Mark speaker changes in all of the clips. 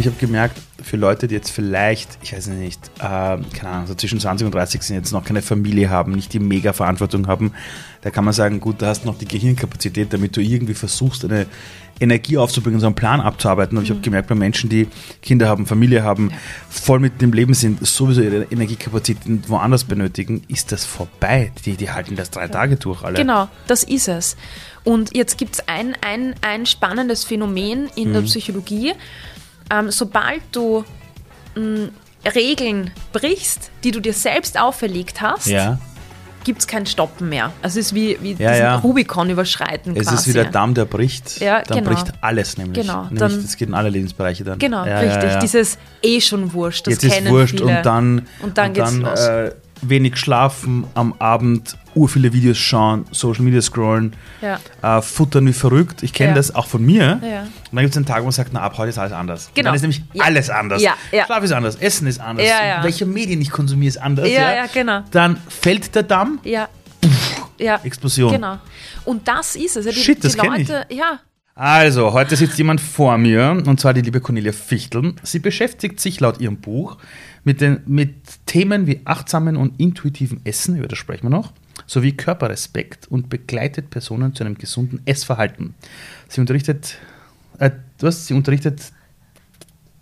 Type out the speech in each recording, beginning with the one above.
Speaker 1: ich habe gemerkt, für Leute, die jetzt vielleicht, ich weiß nicht, äh, keine Ahnung, so zwischen 20 und 30 sind, jetzt noch keine Familie haben, nicht die Mega-Verantwortung haben, da kann man sagen, gut, da hast du noch die Gehirnkapazität, damit du irgendwie versuchst, eine Energie aufzubringen, so einen Plan abzuarbeiten. Aber ich habe gemerkt, bei Menschen, die Kinder haben, Familie haben, voll mit dem Leben sind, sowieso ihre Energiekapazität woanders benötigen, ist das vorbei. Die, die halten das drei Tage durch alle.
Speaker 2: Genau, das ist es. Und jetzt gibt es ein, ein, ein spannendes Phänomen in der Psychologie. Ähm, sobald du mh, Regeln brichst, die du dir selbst auferlegt hast,
Speaker 1: Ja.
Speaker 2: gibt es kein Stoppen mehr. Also es ist wie, wie
Speaker 1: Ja,
Speaker 2: diesen
Speaker 1: ja.
Speaker 2: Rubikon überschreiten
Speaker 1: Es
Speaker 2: quasi.
Speaker 1: ist wie der Damm, der bricht.
Speaker 2: Ja,
Speaker 1: dann
Speaker 2: genau.
Speaker 1: bricht alles nämlich.
Speaker 2: Genau,
Speaker 1: Nämlich,
Speaker 2: dann-
Speaker 1: das geht in alle Lebensbereiche dann.
Speaker 2: Genau,
Speaker 1: Ja,
Speaker 2: richtig. Dieses eh schon wurscht, das
Speaker 1: Jetzt ist wurscht
Speaker 2: viele.
Speaker 1: und dann,
Speaker 2: Und dann geht's los.
Speaker 1: Äh, wenig schlafen, am Abend ur viele Videos schauen, Social Media scrollen,
Speaker 2: Ja.
Speaker 1: äh, futtern wie verrückt. Ich kenne
Speaker 2: Ja.
Speaker 1: das auch von mir.
Speaker 2: Ja.
Speaker 1: Und dann gibt es einen Tag, wo man sagt, na ab heute ist alles anders. Und
Speaker 2: Genau.
Speaker 1: dann ist nämlich alles anders. Schlaf ist anders, Essen ist anders, welche Medien ich konsumiere ist anders.
Speaker 2: Ja, genau.
Speaker 1: Dann fällt der Damm,
Speaker 2: Ja. ja.
Speaker 1: Explosion.
Speaker 2: Genau. Und das ist es. Die,
Speaker 1: Shit, das
Speaker 2: die
Speaker 1: kenn ich.
Speaker 2: Leute, ja,
Speaker 1: Also, heute sitzt jemand vor mir, und zwar die liebe Cornelia Fichtel. Sie beschäftigt sich laut ihrem Buch mit, den, mit Themen wie achtsamen und intuitiven Essen, über das sprechen wir noch, sowie Körperrespekt und begleitet Personen zu einem gesunden Essverhalten. Sie unterrichtet, äh, was? Sie unterrichtet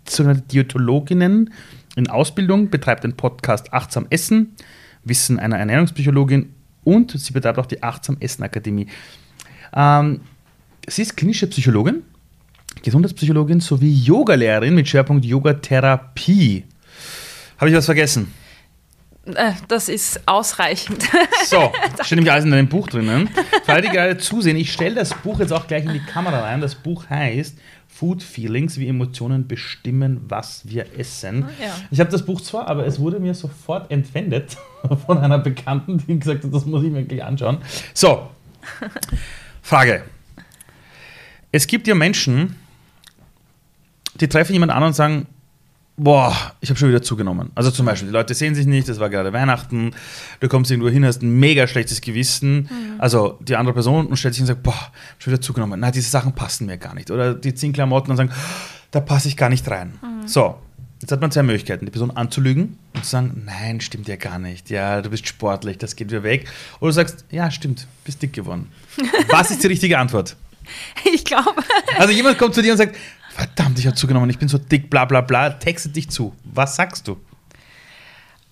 Speaker 1: sogenannte Diätologinnen in Ausbildung, betreibt den Podcast Achtsam Essen, Wissen einer Ernährungspsychologin und sie betreibt auch die Achtsam Essen Akademie. Ähm, sie ist klinische Psychologin, Gesundheitspsychologin sowie Yogalehrerin mit Schwerpunkt Yogatherapie. Habe ich was vergessen?
Speaker 2: äh, das ist ausreichend.
Speaker 1: So, steht nämlich alles in deinem Buch drinnen. Für alle, die gerade zusehen, ich stelle das Buch jetzt auch gleich in die Kamera rein. Das Buch heißt Food Feelings, wie Emotionen bestimmen, was wir essen.
Speaker 2: ja.
Speaker 1: Ich habe das Buch zwar, aber es wurde mir sofort entwendet von einer Bekannten, die gesagt hat, das muss ich mir gleich anschauen. So, Frage. Es gibt ja Menschen, die treffen jemand an und sagen, boah, ich habe schon wieder zugenommen. Also zum Beispiel, die Leute sehen sich nicht, es war gerade Weihnachten, du kommst irgendwo hin, hast ein mega schlechtes Gewissen. Also die andere Person und stellt sich und sagt, boah, schon wieder zugenommen. Na, diese Sachen passen mir gar nicht. Oder die ziehen Klamotten und sagen, da passe ich gar nicht rein. So, jetzt hat man zwei Möglichkeiten, die Person anzulügen und zu sagen, nein, stimmt ja gar nicht. Ja, du bist sportlich, das geht wieder weg. Oder du sagst, ja, stimmt, bist dick geworden. Was ist die richtige Antwort?
Speaker 2: ich glaube,
Speaker 1: Also jemand kommt zu dir und sagt, verdammt, ich habe zugenommen, ich bin so dick, bla bla bla, textet dich zu. Was sagst du?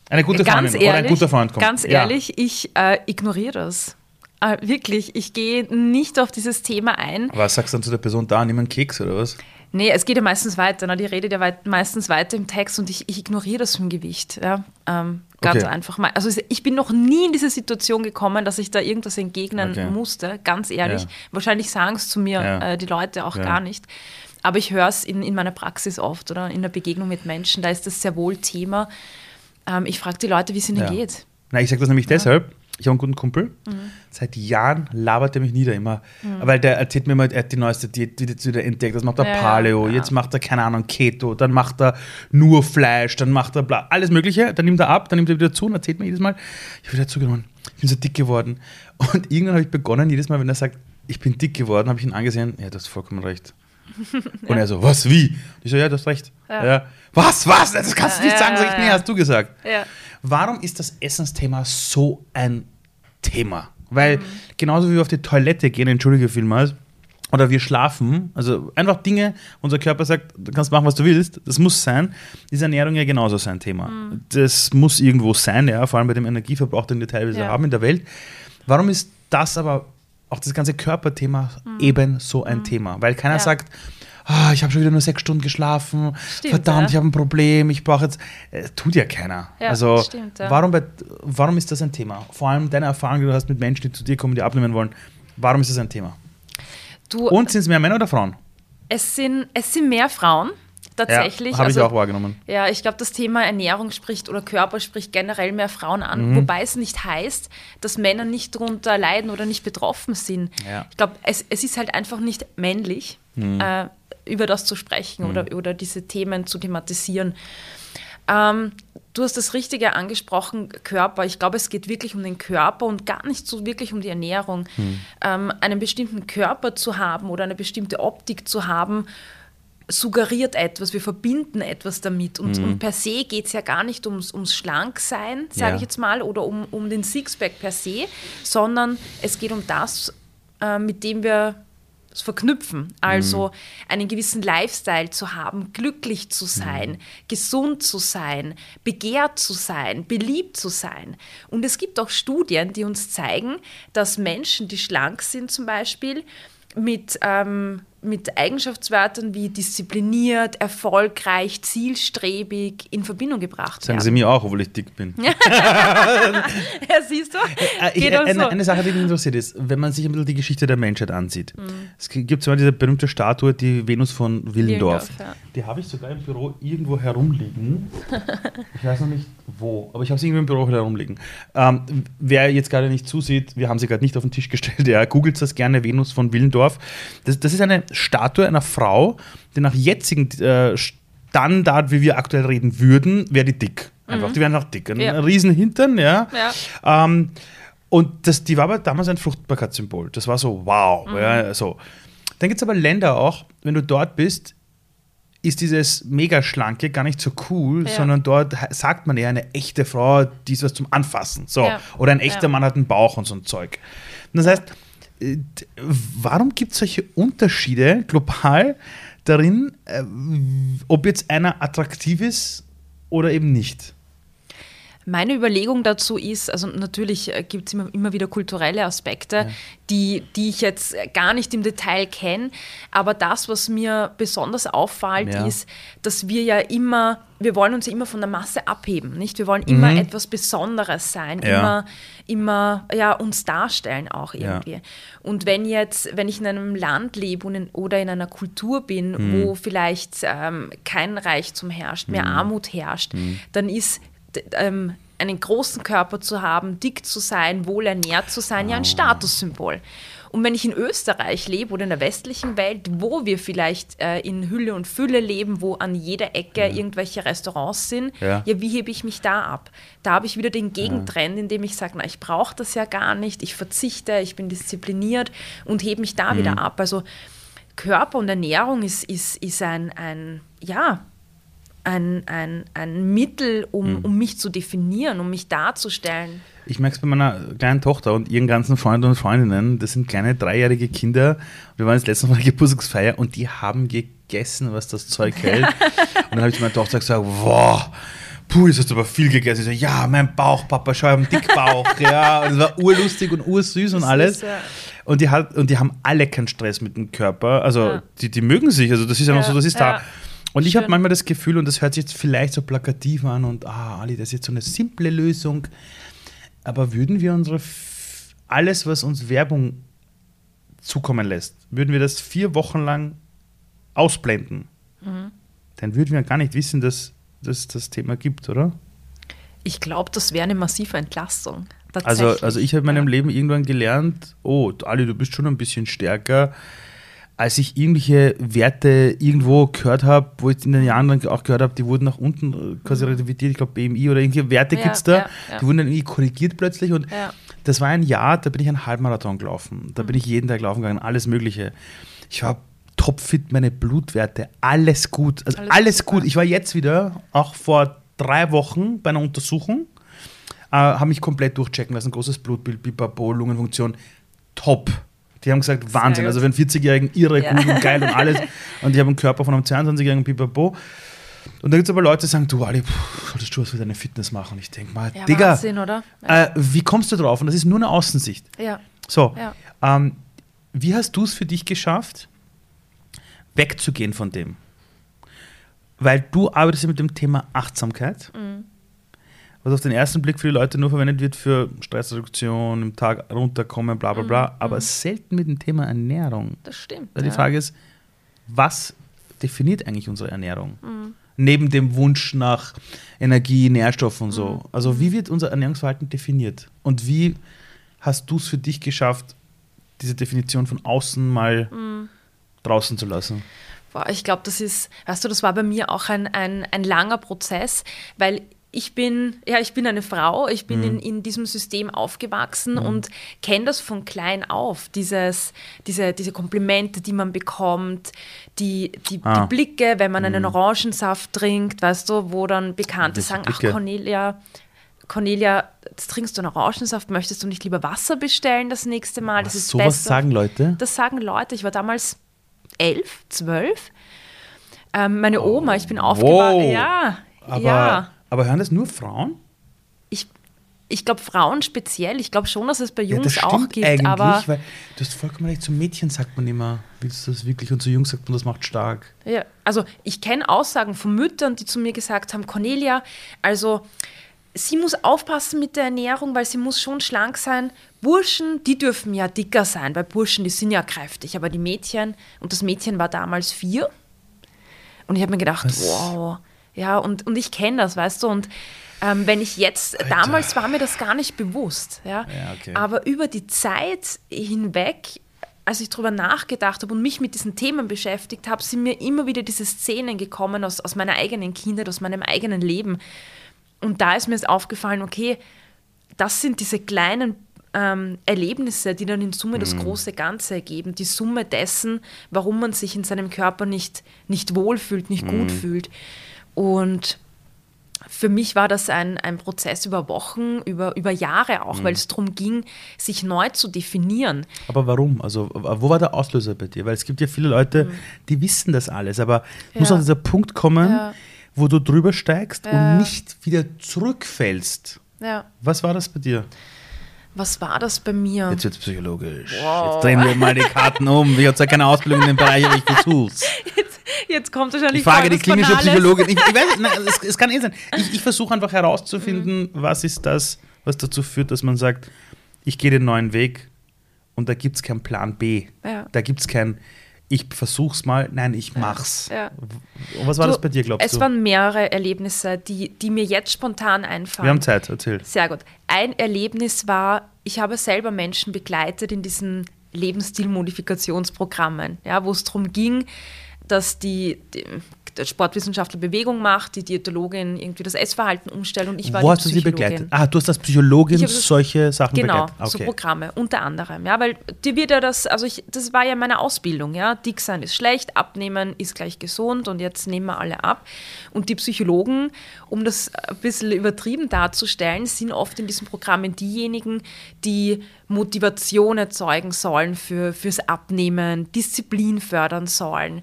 Speaker 1: Eine gute
Speaker 2: ganz
Speaker 1: Freundin oder ein
Speaker 2: ehrlich,
Speaker 1: guter Freund kommt.
Speaker 2: ganz
Speaker 1: Ja.
Speaker 2: ehrlich, ich äh, ignoriere das. Äh, wirklich, ich gehe nicht auf dieses Thema ein.
Speaker 1: Was sagst du dann zu der Person da, nimm einen Keks oder was?
Speaker 2: Nee, es geht ja meistens weiter. Ne? Die redet ja weit, meistens weiter im Text und ich, ich ignoriere das vom Gewicht. Ja? Ähm, ganz
Speaker 1: Okay.
Speaker 2: einfach mal. Also ich bin noch nie in diese Situation gekommen, dass ich da irgendwas entgegnen
Speaker 1: Okay.
Speaker 2: musste, ganz ehrlich.
Speaker 1: Ja.
Speaker 2: Wahrscheinlich sagen es zu mir
Speaker 1: Ja.
Speaker 2: äh, die Leute auch
Speaker 1: Ja.
Speaker 2: gar nicht. Aber ich höre es in, in meiner Praxis oft oder in der Begegnung mit Menschen, da ist das sehr wohl Thema. Ähm, ich frage die Leute, wie es ihnen
Speaker 1: Ja.
Speaker 2: geht.
Speaker 1: Na, ich sage das nämlich deshalb. Ich habe einen guten Kumpel.
Speaker 2: Mhm.
Speaker 1: Seit Jahren labert er mich nieder immer. Weil der erzählt mir immer, er hat die neueste Diät wieder, wieder entdeckt. Das macht er
Speaker 2: Ja, ja,
Speaker 1: Paleo,
Speaker 2: ja.
Speaker 1: jetzt macht er, keine Ahnung, Keto, dann macht er nur Fleisch, dann macht er bla, alles Mögliche. Dann nimmt er ab, dann nimmt er wieder zu und erzählt mir jedes Mal, ich habe wieder zugenommen, ich bin so dick geworden. Und irgendwann habe ich begonnen, jedes Mal, wenn er sagt, ich bin dick geworden, habe ich ihn angesehen, ja, du hast vollkommen recht. Und er so, was, wie? Und ich so, ja, du hast recht. Ja.
Speaker 2: Ja.
Speaker 1: Was, was? Das kannst du nicht
Speaker 2: Ja,
Speaker 1: sagen.
Speaker 2: ja,
Speaker 1: Sag ich, nee,
Speaker 2: ja.
Speaker 1: hast du gesagt.
Speaker 2: Ja.
Speaker 1: Warum ist das Essensthema so ein Thema? Weil genauso wie wir auf die Toilette gehen, entschuldige vielmals, oder wir schlafen, also einfach Dinge, unser Körper sagt, du kannst machen, was du willst, das muss sein, ist Ernährung ja genauso sein Thema. Das muss irgendwo sein, ja, vor allem bei dem Energieverbrauch, den wir teilweise
Speaker 2: Ja.
Speaker 1: haben in der Welt. Warum ist das aber, auch das ganze Körperthema, eben so ein Thema? Weil keiner
Speaker 2: Ja.
Speaker 1: sagt, ah, ich habe schon wieder nur sechs Stunden geschlafen,
Speaker 2: Stimmt,
Speaker 1: verdammt,
Speaker 2: ja.
Speaker 1: ich habe ein Problem, ich brauche jetzt, äh, tut ja keiner.
Speaker 2: Ja,
Speaker 1: also
Speaker 2: stimmt,
Speaker 1: warum, bei, warum ist das ein Thema? Vor allem deine Erfahrung, die du hast mit Menschen, die zu dir kommen, die abnehmen wollen. Warum ist das ein Thema?
Speaker 2: Du,
Speaker 1: Und sind es mehr Männer oder Frauen?
Speaker 2: es, sind, es sind mehr Frauen, tatsächlich.
Speaker 1: Ja, habe ich
Speaker 2: Also-
Speaker 1: auch wahrgenommen.
Speaker 2: Ja, ich glaube, das Thema Ernährung spricht oder Körper spricht generell mehr Frauen an,
Speaker 1: Mhm.
Speaker 2: wobei es nicht heißt, dass Männer nicht darunter leiden oder nicht betroffen sind.
Speaker 1: Ja. Mhm.
Speaker 2: Ich glaube, es, es ist halt einfach nicht männlich, äh, über das zu sprechen oder, oder diese Themen zu thematisieren. Ähm, du hast das Richtige angesprochen, Körper. Ich glaube, es geht wirklich um den Körper und gar nicht so wirklich um die Ernährung. Ähm, einen bestimmten Körper zu haben oder eine bestimmte Optik zu haben, suggeriert etwas, wir verbinden etwas damit. Und, mhm. und per se geht es ja gar nicht ums, ums Schlanksein, sage ja. ich jetzt mal, oder um, um den Sixpack per se, sondern es geht um das, äh, mit dem wir verknüpfen. Also mhm. einen gewissen Lifestyle zu haben, glücklich zu sein, mhm. gesund zu sein, begehrt zu sein, beliebt zu sein. Und es gibt auch Studien, die uns zeigen, dass Menschen, die schlank sind zum Beispiel, mit ähm, mit Eigenschaftswörtern wie diszipliniert, erfolgreich, zielstrebig in Verbindung gebracht
Speaker 1: Sagen werden. Sie mir auch, obwohl ich dick bin. ja,
Speaker 2: siehst du?
Speaker 1: Äh, äh, ich, eine, so. eine, Sache, die mich interessiert ist, wenn man sich ein bisschen die Geschichte der Menschheit ansieht. Mhm. Es gibt zwar diese berühmte Statue, die Venus von Willendorf. Willendorf ja. Die habe ich sogar im Büro irgendwo herumliegen. ich weiß noch nicht wo, aber ich habe sie irgendwo im Büro herumliegen. Ähm, wer jetzt gerade nicht zusieht, wir haben sie gerade nicht auf den Tisch gestellt, ja, googelt das gerne, Venus von Willendorf. Das, das ist eine Statue einer Frau, die nach jetzigen äh, Standard, wie wir aktuell reden würden, wäre die dick. Einfach, mhm. die wären auch dick. Ein ja. riesen Hintern, ja. ja. Ähm, und das, die war aber damals ein Fruchtbarkeitssymbol. Das war so, wow. Mhm. Ja, so. Dann gibt es aber Länder auch, wenn du dort bist, ist dieses mega schlanke gar nicht so cool, ja. sondern dort sagt man eher eine echte Frau, die ist was zum Anfassen. So. Ja. Oder ein echter ja. Mann hat einen Bauch und so ein Zeug. Und das heißt, warum gibt es solche Unterschiede global darin, äh, ob jetzt einer attraktiv ist oder eben nicht?
Speaker 2: Meine Überlegung dazu ist, also natürlich äh, gibt es immer, immer wieder kulturelle Aspekte, ja. die, die ich jetzt gar nicht im Detail kenne, aber das, was mir besonders auffällt, ja. ist, dass wir ja immer, wir wollen uns ja immer von der Masse abheben, nicht? Wir wollen immer mhm. etwas Besonderes sein, ja. immer, immer ja, uns darstellen auch irgendwie. Und wenn jetzt, wenn ich in einem Land lebe oder in einer Kultur bin, mhm. wo vielleicht ähm, kein Reichtum herrscht, mehr mhm. Armut herrscht, mhm. dann ist ähm, einen großen Körper zu haben, dick zu sein, wohlernährt zu sein, ja ein. Statussymbol. Und wenn ich in Österreich lebe oder in der westlichen Welt, wo wir vielleicht äh, in Hülle und Fülle leben, wo an jeder Ecke ja. irgendwelche Restaurants sind, ja. ja. wie hebe ich mich da ab? Da habe ich wieder den Gegentrend, indem ich sage, na, ich brauche das ja gar nicht, ich verzichte, ich bin diszipliniert und hebe mich da mhm. wieder ab. Also Körper und Ernährung ist, ist, ist ein, ein ja, ein, ein, ein Mittel, um, mhm. um mich zu definieren, um mich darzustellen.
Speaker 1: Ich merke es bei meiner kleinen Tochter und ihren ganzen Freunden und Freundinnen. Das sind kleine dreijährige Kinder. Wir waren jetzt letztens Mal Geburtstagsfeier und die haben gegessen, was das Zeug hält. und dann habe ich zu meiner Tochter gesagt: Wow, puh, das hast du aber viel gegessen. Ich so, ja, mein Bauch, Papa, schau, ich habe einen Dickbauch. ja, und es war urlustig und ursüß und alles. Und die, hat, und die haben alle keinen Stress mit dem Körper. Also, ja. die, die mögen sich. Also, das ist einfach ja. so, das ist da. Und ich habe manchmal das Gefühl, und das hört sich jetzt vielleicht so plakativ an und ah, Ali, das ist jetzt so eine simple Lösung. Aber würden wir unsere alles, was uns Werbung zukommen lässt, würden wir das vier Wochen lang ausblenden, mhm. dann würden wir gar nicht wissen, dass es das Thema gibt, oder?
Speaker 2: Ich glaube, das wäre eine massive Entlastung.
Speaker 1: Also, also ich habe in meinem ja. Leben irgendwann gelernt, oh, Ali, du bist schon ein bisschen stärker als ich irgendwelche Werte irgendwo gehört habe, wo ich in den Jahren dann auch gehört habe, die wurden nach unten äh, quasi mhm. revidiert, ich glaube BMI oder irgendwelche Werte ja, gibt es da, ja, ja. die wurden dann irgendwie korrigiert plötzlich und das war ein Jahr, da bin ich einen Halbmarathon gelaufen, da mhm. bin ich jeden Tag laufen gegangen, alles mögliche. Ich war topfit, meine Blutwerte, alles gut, also alles, alles gut. Ich war jetzt wieder, auch vor drei Wochen bei einer Untersuchung, äh, habe mich komplett durchchecken lassen, großes Blutbild, Pipapo, Lungenfunktion, top die haben gesagt, Wahnsinn. Also einen 40-Jährigen irre ja. gut und geil und alles. Und ich habe einen Körper von einem 22-Jährigen Pipapo. Und da gibt es aber Leute, die sagen, du Ali, pff, solltest du was für deine Fitness machen? Ich denke mal, ja, Digga, Wahnsinn, oder? Ja. Äh, wie kommst du drauf? Und das ist nur eine Außensicht.
Speaker 2: Ja.
Speaker 1: So. Ähm, wie hast du es für dich geschafft, wegzugehen von dem? Weil du arbeitest ja mit dem Thema Achtsamkeit. Mhm was auf den ersten Blick für die Leute nur verwendet wird für Stressreduktion, im Tag runterkommen, bla bla bla, mhm. aber selten mit dem Thema Ernährung.
Speaker 2: Das stimmt.
Speaker 1: Weil ja. die Frage ist, was definiert eigentlich unsere Ernährung? Mhm. Neben dem Wunsch nach Energie, Nährstoffen und so. Mhm. Also wie wird unser Ernährungsverhalten definiert? Und wie hast du es für dich geschafft, diese Definition von außen mal mhm. draußen zu lassen?
Speaker 2: Boah, ich glaube, das ist, weißt du, das war bei mir auch ein, ein, ein langer Prozess, weil ich bin, ja, ich bin eine Frau, ich bin in, in diesem System aufgewachsen und kenne das von klein auf. Dieses, diese, diese Komplimente, die man bekommt, die, die,
Speaker 1: Ah.
Speaker 2: die Blicke, wenn man einen Orangensaft trinkt, weißt du, wo dann Bekannte sagen, ach
Speaker 1: Blicke?
Speaker 2: Cornelia, Cornelia, jetzt trinkst du einen Orangensaft, möchtest du nicht lieber Wasser bestellen das nächste Mal? Das ist
Speaker 1: Sowas
Speaker 2: besser.
Speaker 1: sagen Leute?
Speaker 2: Das sagen Leute. Ich war damals elf, zwölf. Ähm, meine Oma, ich bin aufgewachsen.
Speaker 1: Wow.
Speaker 2: Ja,
Speaker 1: Aber,
Speaker 2: ja.
Speaker 1: Aber hören das nur Frauen?
Speaker 2: Ich, ich glaube, Frauen speziell. Ich glaube schon, dass es bei
Speaker 1: Ja,
Speaker 2: Jungs
Speaker 1: das
Speaker 2: auch gibt.
Speaker 1: eigentlich,
Speaker 2: aber
Speaker 1: weil du hast vollkommen recht, zu Mädchen sagt man immer, willst du das wirklich? Und zu Jungs sagt man, das macht stark.
Speaker 2: ja, also ich kenne Aussagen von Müttern, die zu mir gesagt haben, Cornelia, also sie muss aufpassen mit der Ernährung, weil sie muss schon schlank sein. Burschen, die dürfen ja dicker sein, weil Burschen, die sind ja kräftig, aber die Mädchen, und das Mädchen war damals vier. Und ich habe mir gedacht,
Speaker 1: Was?
Speaker 2: wow, ja, und, und ich kenne das, weißt du, und ähm, wenn ich jetzt,
Speaker 1: Alter.
Speaker 2: damals war mir das gar nicht bewusst, ja,
Speaker 1: Ja, okay.
Speaker 2: aber über die Zeit hinweg, als ich darüber nachgedacht habe und mich mit diesen Themen beschäftigt habe, sind mir immer wieder diese Szenen gekommen aus, aus meiner eigenen Kindheit, aus meinem eigenen Leben. Und da ist mir jetzt aufgefallen, okay, das sind diese kleinen ähm, Erlebnisse, die dann in Summe das große Ganze ergeben. Die Summe dessen, warum man sich in seinem Körper nicht, nicht wohlfühlt, nicht gut fühlt. Und für mich war das ein, ein Prozess über Wochen, über, über Jahre auch, weil es darum ging, sich neu zu definieren.
Speaker 1: Aber warum? Also, wo war der Auslöser bei dir? Weil es gibt ja viele Leute, die wissen das alles, aber es muss
Speaker 2: Mhm. Ja.
Speaker 1: auch dieser Punkt kommen,
Speaker 2: Ja.
Speaker 1: wo du drüber steigst
Speaker 2: Ja.
Speaker 1: und nicht wieder zurückfällst.
Speaker 2: Ja.
Speaker 1: Was war das bei dir?
Speaker 2: Was war das bei mir?
Speaker 1: Jetzt wird es psychologisch.
Speaker 2: Wow.
Speaker 1: Jetzt drehen wir mal die Karten um. Ich habe zwar keine Ausbildung in dem Bereich, aber ich versuch's.
Speaker 2: Jetzt kommt wahrscheinlich
Speaker 1: Ich frage die klinische
Speaker 2: Banales.
Speaker 1: Psychologin. Ich, ich weiß, nein, es, es kann eh sein. Ich, ich versuche einfach herauszufinden, was ist das, was dazu führt, dass man sagt, ich gehe den neuen Weg und da gibt es keinen Plan B.
Speaker 2: Ja.
Speaker 1: Da gibt es kein, ich versuch's mal, nein, ich mach's.
Speaker 2: Ja.
Speaker 1: Und was war
Speaker 2: Du,
Speaker 1: das bei dir, glaubst
Speaker 2: es
Speaker 1: du?
Speaker 2: waren mehrere Erlebnisse, die, die mir jetzt spontan einfallen.
Speaker 1: Wir haben Zeit, erzähl.
Speaker 2: Sehr gut. Ein Erlebnis war, ich habe selber Menschen begleitet in diesen Lebensstilmodifikationsprogrammen, ja, wo es darum ging, dass die, die der Sportwissenschaftler Bewegung macht, die Diätologin irgendwie das Essverhalten umstellt und ich war
Speaker 1: Wo hast du sie begleitet? Ah, du hast als Psychologin
Speaker 2: das-
Speaker 1: solche Sachen
Speaker 2: Genau,
Speaker 1: begleitet.
Speaker 2: so
Speaker 1: Okay.
Speaker 2: Programme, unter anderem. Ja, weil dir wird ja das, also ich, das war ja meine Ausbildung, ja. Dick sein ist schlecht, abnehmen ist gleich gesund und jetzt nehmen wir alle ab. Und die Psychologen, um das ein bisschen übertrieben darzustellen, sind oft in diesen Programmen diejenigen, die Motivation erzeugen sollen für, fürs Abnehmen, Disziplin fördern sollen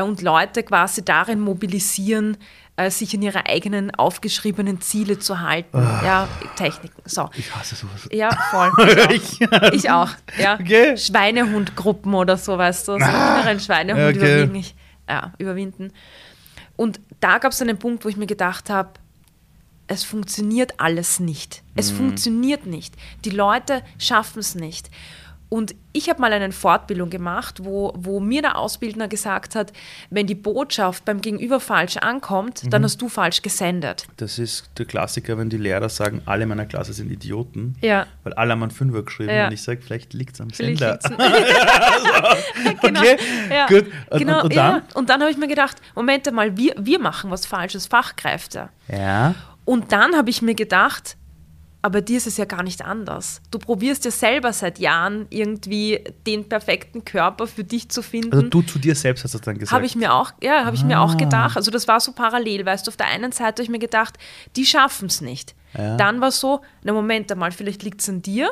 Speaker 2: und Leute quasi darin mobilisieren, äh, sich an ihre eigenen aufgeschriebenen Ziele zu halten. Ja, Techniken. So.
Speaker 1: Ich hasse sowas.
Speaker 2: Ja, voll. Ich auch. Ich auch ja.
Speaker 1: Okay.
Speaker 2: Schweinehundgruppen oder so, weißt du, so inneren Schweinehund
Speaker 1: Okay.
Speaker 2: überwinden. Ich, ja, überwinden. Und da gab es einen Punkt, wo ich mir gedacht habe, es funktioniert alles nicht. Es funktioniert nicht. Die Leute schaffen es nicht. Und ich habe mal eine Fortbildung gemacht, wo, wo mir der Ausbildner gesagt hat, wenn die Botschaft beim Gegenüber falsch ankommt, dann hast du falsch gesendet.
Speaker 1: Das ist der Klassiker, wenn die Lehrer sagen, alle meiner Klasse sind Idioten.
Speaker 2: Ja.
Speaker 1: Weil alle haben einen Fünfer geschrieben
Speaker 2: Ja.
Speaker 1: und ich sage, vielleicht liegt es am Sender.
Speaker 2: genau.
Speaker 1: Okay,
Speaker 2: ja.
Speaker 1: gut. Und-
Speaker 2: genau,
Speaker 1: und- dann?
Speaker 2: Und dann habe ich mir gedacht, Moment mal, wir, wir machen was Falsches, Fachkräfte.
Speaker 1: Ja.
Speaker 2: Und dann habe ich mir gedacht, aber dir ist es ja gar nicht anders. Du probierst ja selber seit Jahren irgendwie den perfekten Körper für dich zu finden.
Speaker 1: Also du zu dir selbst hast das dann gesagt.
Speaker 2: Habe ich mir auch, ja, habe ich mir
Speaker 1: Ah.
Speaker 2: auch gedacht. Also das war so parallel, weißt du, auf der einen Seite habe ich mir gedacht, die schaffen es nicht.
Speaker 1: Ja.
Speaker 2: Dann war so, na Moment einmal, vielleicht liegt es an dir.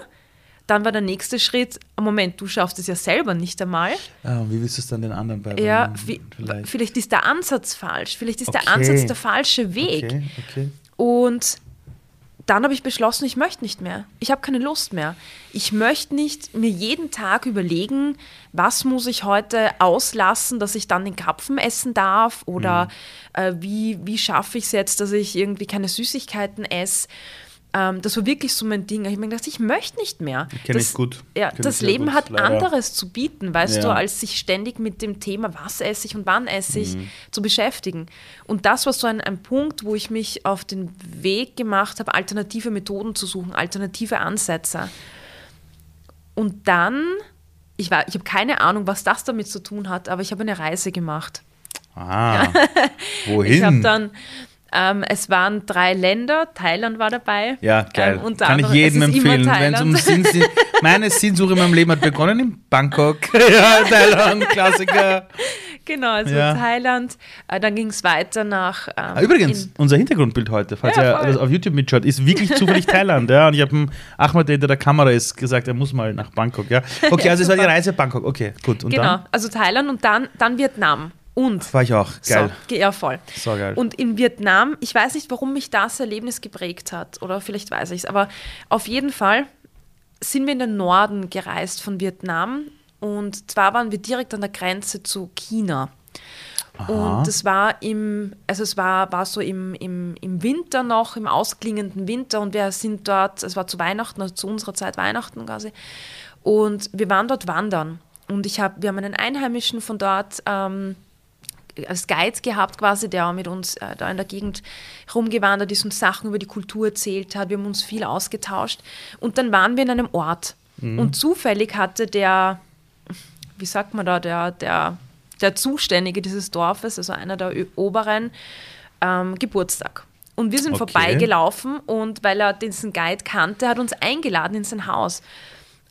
Speaker 2: Dann war der nächste Schritt, Moment, du schaffst es ja selber nicht einmal.
Speaker 1: Ah, und wie willst du es dann den anderen beibringen?
Speaker 2: Ja, wie,
Speaker 1: vielleicht.
Speaker 2: vielleicht. ist der Ansatz falsch, vielleicht ist
Speaker 1: Okay.
Speaker 2: der Ansatz der falsche Weg.
Speaker 1: Okay, okay.
Speaker 2: Und dann habe ich beschlossen, ich möchte nicht mehr. Ich habe keine Lust mehr. Ich möchte nicht mir jeden Tag überlegen, was muss ich heute auslassen, dass ich dann den Krapfen essen darf oder
Speaker 1: Mhm.
Speaker 2: äh, wie, wie schaffe ich es jetzt, dass ich irgendwie keine Süßigkeiten esse. Ähm, das war wirklich so mein Ding. Ich habe mir gedacht, ich möchte nicht mehr.
Speaker 1: Kenn ich
Speaker 2: Das-
Speaker 1: gut.
Speaker 2: Ja,
Speaker 1: Kenn ich
Speaker 2: das Leben
Speaker 1: gut,
Speaker 2: hat
Speaker 1: leider.
Speaker 2: anderes zu bieten, weißt
Speaker 1: Ja.
Speaker 2: du, als sich ständig mit dem Thema, was esse ich und wann esse ich,
Speaker 1: Mhm.
Speaker 2: zu beschäftigen. Und das war so ein, ein Punkt, wo ich mich auf den Weg gemacht habe, alternative Methoden zu suchen, alternative Ansätze. Und dann, ich, war- ich habe keine Ahnung, was das damit zu tun hat, aber ich habe eine Reise gemacht.
Speaker 1: Ah, wohin?
Speaker 2: Ich habe dann Ähm, es waren drei Länder, Thailand war dabei.
Speaker 1: Ja, geil.
Speaker 2: Ähm,
Speaker 1: Kann ich jedem empfehlen. Wenn es um Sinn, meine Sinnsuche in meinem Leben hat begonnen in Bangkok. ja, Thailand, Klassiker.
Speaker 2: Genau, also ja. Thailand. Äh, dann ging es weiter nach. Ähm,
Speaker 1: ah, Übrigens, unser Hintergrundbild heute, falls ja, ihr das auf YouTube mitschaut, ist wirklich zufällig Thailand. Ja, und ich habe Ahmed, der hinter der Kamera ist, gesagt, er muss mal nach Bangkok. Ja. Okay, also es war die Reise Bangkok. Okay, gut.
Speaker 2: Und genau, dann? also Thailand und dann, dann Vietnam. Und
Speaker 1: war ich auch, geil.
Speaker 2: So, ja, voll.
Speaker 1: So geil.
Speaker 2: Und in Vietnam, ich weiß nicht, warum mich das Erlebnis geprägt hat, oder vielleicht weiß ich es, aber auf jeden Fall sind wir in den Norden gereist von Vietnam und zwar waren wir direkt an der Grenze zu China. Aha. Und das war im, also es war, war so im, im, im Winter noch, im ausklingenden Winter und wir sind dort, es war zu Weihnachten, also zu unserer Zeit Weihnachten quasi. Und wir waren dort wandern. Und ich hab, wir haben einen Einheimischen von dort ähm, als Guide gehabt, quasi, der mit uns äh, da in der Gegend rumgewandert ist und Sachen über die Kultur erzählt hat. Wir haben uns viel ausgetauscht. Und dann waren wir in einem Ort. Mhm. Und zufällig hatte der, wie sagt man da, der, der, der Zuständige dieses Dorfes, also einer der Oberen, ähm, Geburtstag. Und wir sind okay. vorbeigelaufen und weil er diesen Guide kannte, hat uns eingeladen in sein Haus.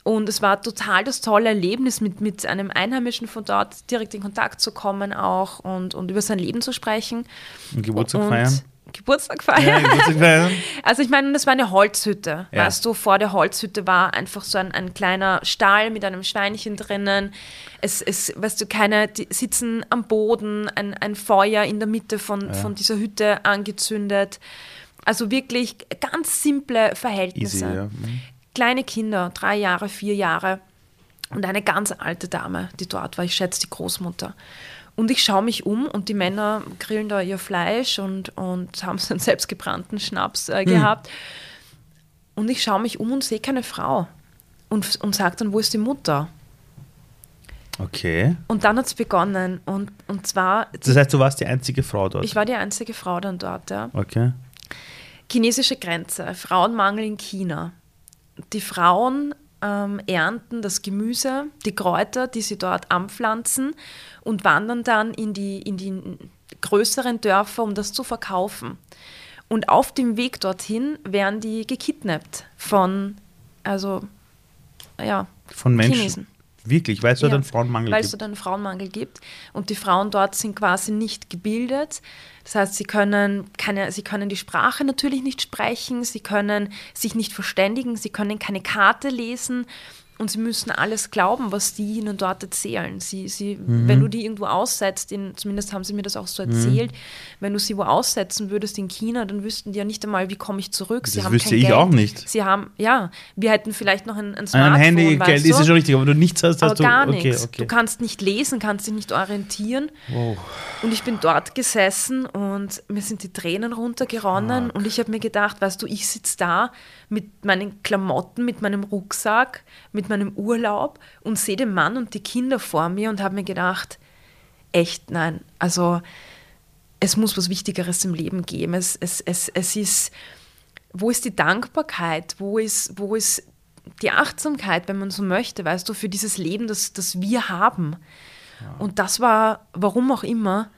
Speaker 2: Und es war total das tolle Erlebnis, mit, mit einem Einheimischen von dort direkt in Kontakt zu kommen auch und, und über sein Leben zu sprechen.
Speaker 1: Und Geburtstag und feiern.
Speaker 2: Geburtstag feiern. Ja, Geburtstag feiern. Also ich meine, das war eine Holzhütte. Ja. Weißt du, vor der Holzhütte war einfach so ein, ein kleiner Stall mit einem Schweinchen drinnen. Es, es weißt du, keine, sitzen am Boden, ein, ein Feuer in der Mitte von, ja. von dieser Hütte angezündet. Also wirklich ganz simple Verhältnisse. Easy, ja. Mhm kleine Kinder, drei Jahre, vier Jahre und eine ganz alte Dame, die dort war. Ich schätze die Großmutter. Und ich schaue mich um und die Männer grillen da ihr Fleisch und, und haben so einen selbstgebrannten Schnaps äh, hm. gehabt. Hm. Und ich schaue mich um und sehe keine Frau. Und, und sage dann, wo ist die Mutter?
Speaker 1: Okay.
Speaker 2: Und dann hat es begonnen. Und, und zwar.
Speaker 1: Das heißt, du warst die einzige Frau dort?
Speaker 2: Ich war die einzige Frau dann dort, ja.
Speaker 1: Okay.
Speaker 2: Chinesische Grenze, Frauenmangel in China die Frauen ähm, ernten das Gemüse, die Kräuter, die sie dort anpflanzen und wandern dann in die, in die größeren Dörfer, um das zu verkaufen. Und auf dem Weg dorthin werden die gekidnappt von, also, ja,
Speaker 1: von Menschen. Chinesen. Wirklich, weil es dort ja, einen Frauenmangel
Speaker 2: weil
Speaker 1: gibt.
Speaker 2: Weil es dort einen Frauenmangel gibt. Und die Frauen dort sind quasi nicht gebildet. Das heißt, sie können, keine, sie können die Sprache natürlich nicht sprechen, sie können sich nicht verständigen, sie können keine Karte lesen und sie müssen alles glauben, was die ihnen dort erzählen. Sie, sie, mhm. Wenn du die irgendwo aussetzt, in, zumindest haben sie mir das auch so mhm. erzählt, mhm. wenn du sie wo aussetzen würdest in China, dann wüssten die ja nicht einmal, wie komme ich zurück.
Speaker 1: Sie das wüsste ich Geld. auch nicht.
Speaker 2: Sie haben, ja, wir hätten vielleicht noch ein, ein Smartphone.
Speaker 1: Ein Handy, Geld ist ja schon richtig, aber du nichts hast, hast du.
Speaker 2: gar nichts. Okay. Du kannst nicht lesen, kannst dich nicht orientieren. Wow. Und ich bin dort gesessen und mir sind die Tränen runtergeronnen Fuck. und ich habe mir gedacht, weißt du, ich sitze da mit meinen Klamotten, mit meinem Rucksack, mit meinem Urlaub und sehe den Mann und die Kinder vor mir und habe mir gedacht, echt nein, also es muss was Wichtigeres im Leben geben. Es, es, es, es ist, wo ist die Dankbarkeit? Wo ist, wo ist die Achtsamkeit, wenn man so möchte, weißt du, für dieses Leben, das, das wir haben? Ja. Und das war, warum auch immer,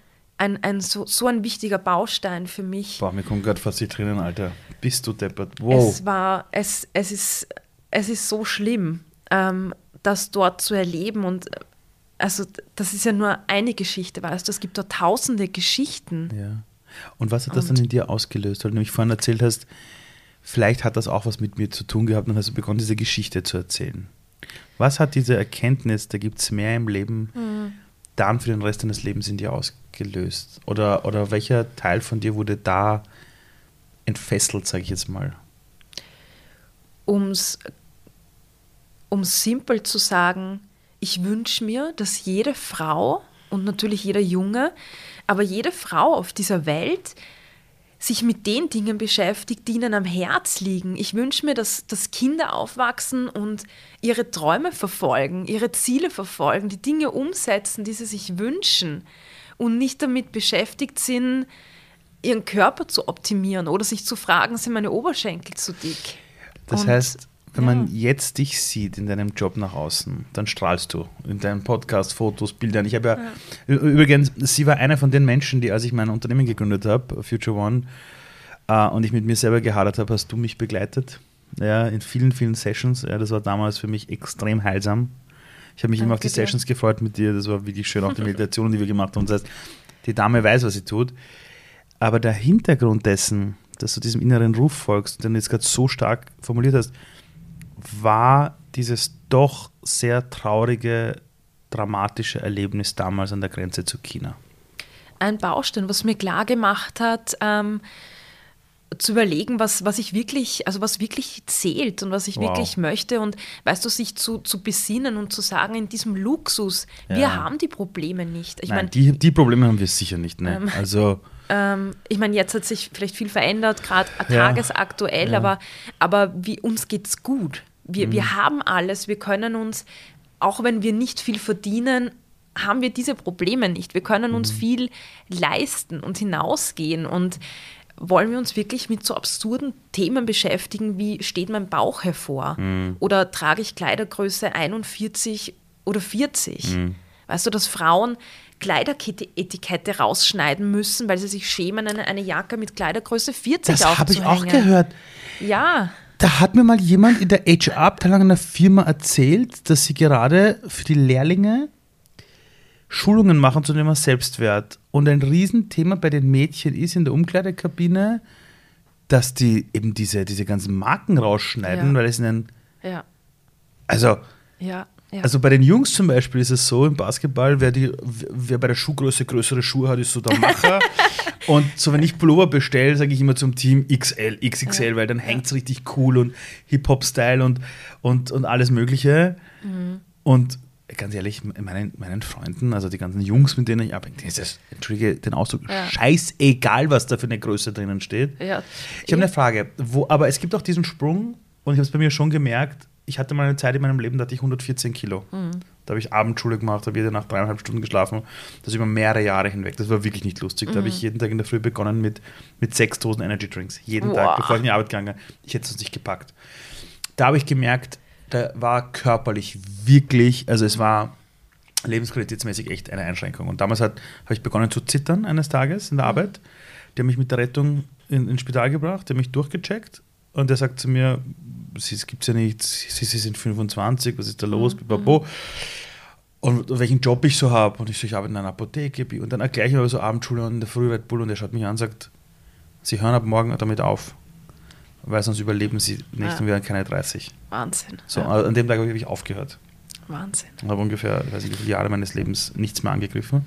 Speaker 2: ein, ein so, so ein wichtiger Baustein für mich.
Speaker 1: Boah, mir kommt gerade fast die Tränen, Alter. Bist du deppert? Wow.
Speaker 2: Es war, es, es, ist, es ist so schlimm ähm, das dort zu erleben. Und also das ist ja nur eine Geschichte, weißt du, es gibt dort tausende Geschichten.
Speaker 1: Ja. Und was hat das und, dann in dir ausgelöst? Weil du nämlich vorhin erzählt hast, vielleicht hat das auch was mit mir zu tun gehabt und hast du begonnen, diese Geschichte zu erzählen. Was hat diese Erkenntnis, da gibt es mehr im Leben, mhm. Dann für den Rest deines Lebens in dir ausgelöst? Oder, oder welcher Teil von dir wurde da entfesselt, sage ich jetzt mal?
Speaker 2: Um es simpel zu sagen, ich wünsche mir, dass jede Frau und natürlich jeder Junge, aber jede Frau auf dieser Welt sich mit den Dingen beschäftigt, die ihnen am Herz liegen. Ich wünsche mir, dass, dass Kinder aufwachsen und ihre Träume verfolgen, ihre Ziele verfolgen, die Dinge umsetzen, die sie sich wünschen und nicht damit beschäftigt sind, ihren Körper zu optimieren oder sich zu fragen, sind meine Oberschenkel zu dick?
Speaker 1: Das und heißt, wenn man jetzt dich sieht in deinem Job nach außen, dann strahlst du in deinem Podcast, Fotos, Bildern. Ich habe ja, ja, übrigens, sie war einer von den Menschen, die, als ich mein Unternehmen gegründet habe, Future One, äh, und ich mit mir selber gehadert habe, hast du mich begleitet. Ja, in vielen, vielen Sessions. Ja, das war damals für mich extrem heilsam. Ich habe mich Danke immer auf die dir. Sessions gefreut mit dir. Das war wirklich schön, auch die Meditationen, die wir gemacht haben. Das heißt, die Dame weiß, was sie tut. Aber der Hintergrund dessen, dass du diesem inneren Ruf folgst, den du jetzt gerade so stark formuliert hast, war dieses doch sehr traurige, dramatische Erlebnis damals an der Grenze zu China?
Speaker 2: Ein Baustein, was mir klar gemacht hat, ähm, zu überlegen, was, was ich wirklich, also was wirklich zählt und was ich wow. wirklich möchte und weißt du, sich zu, zu besinnen und zu sagen, in diesem Luxus, ja. wir haben die Probleme nicht.
Speaker 1: Ich Nein, mein, die, die Probleme haben wir sicher nicht. Ne? Ähm, also
Speaker 2: ähm, ich meine, jetzt hat sich vielleicht viel verändert, gerade ja. tagesaktuell, ja. aber, aber wie, uns es gut. Wir, mhm. wir haben alles, wir können uns, auch wenn wir nicht viel verdienen, haben wir diese Probleme nicht. Wir können uns mhm. viel leisten und hinausgehen und wollen wir uns wirklich mit so absurden Themen beschäftigen, wie steht mein Bauch hervor? Mhm. Oder trage ich Kleidergröße 41 oder 40? Mhm. Weißt du, dass Frauen Kleideretikette rausschneiden müssen, weil sie sich schämen, eine, eine Jacke mit Kleidergröße 40
Speaker 1: Das habe ich auch gehört.
Speaker 2: Ja.
Speaker 1: Da hat mir mal jemand in der HR-Abteilung einer Firma erzählt, dass sie gerade für die Lehrlinge Schulungen machen zum Thema Selbstwert. Und ein Riesenthema bei den Mädchen ist in der Umkleidekabine, dass die eben diese, diese ganzen Marken rausschneiden, ja. weil es ihnen.
Speaker 2: Ja.
Speaker 1: Also.
Speaker 2: Ja. Ja.
Speaker 1: Also bei den Jungs zum Beispiel ist es so im Basketball, wer, die, wer bei der Schuhgröße größere Schuhe hat, ist so der Macher. und so wenn ich Pullover bestelle, sage ich immer zum Team XL, XXL, ja. weil dann hängt es richtig cool und Hip-Hop-Style und, und, und alles Mögliche. Mhm. Und ganz ehrlich, meinen, meinen Freunden, also die ganzen Jungs, mit denen ich abhänge, ist das, entschuldige den Ausdruck, ja. scheißegal, was da für eine Größe drinnen steht.
Speaker 2: Ja.
Speaker 1: Ich habe eine Frage, wo, aber es gibt auch diesen Sprung, und ich habe es bei mir schon gemerkt, ich hatte mal eine Zeit in meinem Leben, da hatte ich 114 Kilo. Mhm. Da habe ich Abendschule gemacht, habe jede Nacht dreieinhalb Stunden geschlafen. Das über mehrere Jahre hinweg. Das war wirklich nicht lustig. Mhm. Da habe ich jeden Tag in der Früh begonnen mit, mit sechs Dosen Energy Drinks. Jeden Boah. Tag, bevor ich in die Arbeit gegangen Ich hätte es nicht gepackt. Da habe ich gemerkt, da war körperlich wirklich, also es war lebensqualitätsmäßig echt eine Einschränkung. Und damals habe ich begonnen zu zittern eines Tages in der mhm. Arbeit. Die haben mich mit der Rettung in, ins Spital gebracht, die haben mich durchgecheckt und der sagt zu mir, es gibt ja nicht, sie, sie, sind 25, was ist da los, mhm. Und welchen Job ich so habe. Und ich so, ich arbeite in einer Apotheke. Und dann erkläre ich mir aber so Abendschule und der Früh Red Bull und er schaut mich an und sagt, Sie hören ab morgen damit auf. Weil sonst überleben Sie nicht ja. und werden keine 30.
Speaker 2: Wahnsinn.
Speaker 1: So, ja. an dem Tag habe ich aufgehört.
Speaker 2: Wahnsinn.
Speaker 1: Und habe ungefähr, weiß ich wie viele Jahre meines Lebens nichts mehr angegriffen.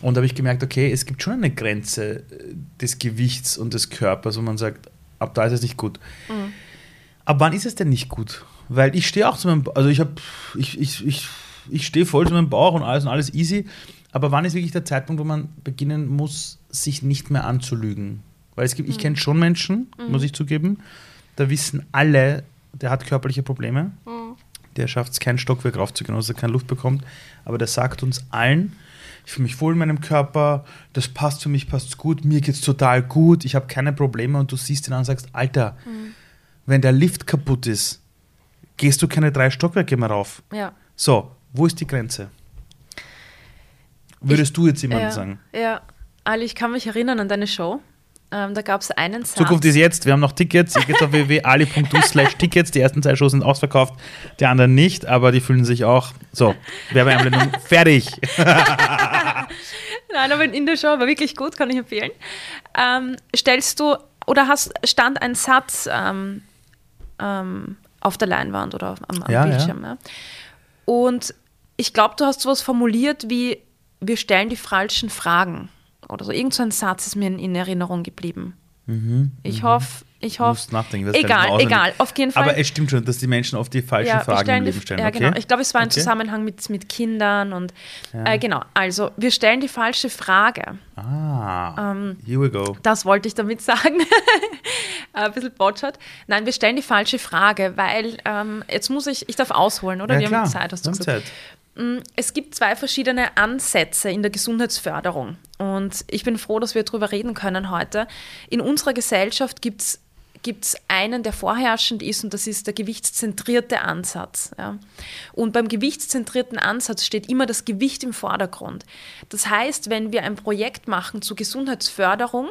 Speaker 1: Und da habe ich gemerkt, okay, es gibt schon eine Grenze des Gewichts und des Körpers, wo man sagt, ab da ist es nicht gut. Mhm. Ab wann ist es denn nicht gut? Weil ich stehe auch zu meinem, also ich habe, ich, ich, ich, ich stehe voll zu meinem Bauch und alles und alles easy. Aber wann ist wirklich der Zeitpunkt, wo man beginnen muss, sich nicht mehr anzulügen? Weil es gibt, mhm. ich kenne schon Menschen, mhm. muss ich zugeben, da wissen alle, der hat körperliche Probleme. Mhm. Der schafft es, kein Stockwerk raufzugehen, dass er keine Luft bekommt. Aber der sagt uns allen, ich fühle mich wohl in meinem Körper, das passt für mich, passt gut, mir geht es total gut, ich habe keine Probleme und du siehst ihn an und sagst, Alter, mhm. Wenn der Lift kaputt ist, gehst du keine drei Stockwerke mehr rauf.
Speaker 2: Ja.
Speaker 1: So, wo ist die Grenze? Würdest ich, du jetzt jemandem
Speaker 2: ja,
Speaker 1: sagen?
Speaker 2: Ja, Ali, ich kann mich erinnern an deine Show. Ähm, da gab es einen Satz.
Speaker 1: Zukunft ist jetzt. Wir haben noch Tickets. Ihr geht auf www.ali.du slash Tickets. Die ersten zwei Shows sind ausverkauft, die anderen nicht, aber die fühlen sich auch. So, Werbeeinblendung fertig.
Speaker 2: Nein, aber in der Show war wirklich gut, kann ich empfehlen. Ähm, stellst du oder hast, stand ein Satz ähm, ähm, auf der Leinwand oder am, am ja, Bildschirm. Ja. Ja. Und ich glaube, du hast sowas formuliert wie, wir stellen die falschen Fragen oder so. Irgend so ein Satz ist mir in, in Erinnerung geblieben. Mhm, ich mhm. hoffe, ich hoffe. Egal, egal, auf jeden Fall.
Speaker 1: Aber es stimmt schon, dass die Menschen oft die falschen ja, Fragen im Leben stellen.
Speaker 2: Ja, okay? genau. Ich glaube, es war ein okay. Zusammenhang mit, mit Kindern und ja. äh, genau. Also, wir stellen die falsche Frage.
Speaker 1: Ah, ähm, here we go.
Speaker 2: Das wollte ich damit sagen. ein bisschen botschert. Nein, wir stellen die falsche Frage, weil ähm, jetzt muss ich, ich darf ausholen, oder?
Speaker 1: Ja,
Speaker 2: wir
Speaker 1: klar.
Speaker 2: haben Zeit, hast du
Speaker 1: gesagt. Zeit.
Speaker 2: Mm, es gibt zwei verschiedene Ansätze in der Gesundheitsförderung und ich bin froh, dass wir darüber reden können heute. In unserer Gesellschaft gibt es gibt es einen, der vorherrschend ist und das ist der gewichtszentrierte Ansatz. Ja. Und beim gewichtszentrierten Ansatz steht immer das Gewicht im Vordergrund. Das heißt, wenn wir ein Projekt machen zur Gesundheitsförderung,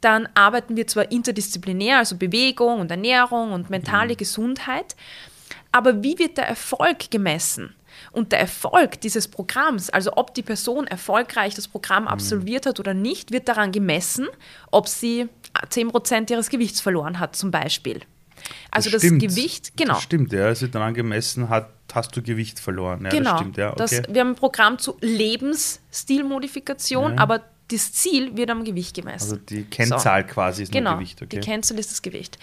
Speaker 2: dann arbeiten wir zwar interdisziplinär, also Bewegung und Ernährung und mentale mhm. Gesundheit, aber wie wird der Erfolg gemessen? Und der Erfolg dieses Programms, also ob die Person erfolgreich das Programm mhm. absolviert hat oder nicht, wird daran gemessen, ob sie 10% ihres Gewichts verloren hat, zum Beispiel. Also das, das Gewicht, genau. Das
Speaker 1: stimmt, ja. Also daran gemessen hat, hast du Gewicht verloren. Ja,
Speaker 2: genau.
Speaker 1: Das stimmt, ja.
Speaker 2: Okay. Das, wir haben ein Programm zur Lebensstilmodifikation, ja. aber das Ziel wird am Gewicht gemessen.
Speaker 1: Also die Kennzahl so. quasi ist
Speaker 2: genau,
Speaker 1: Gewicht.
Speaker 2: Okay. Die Kennzahl ist das Gewicht.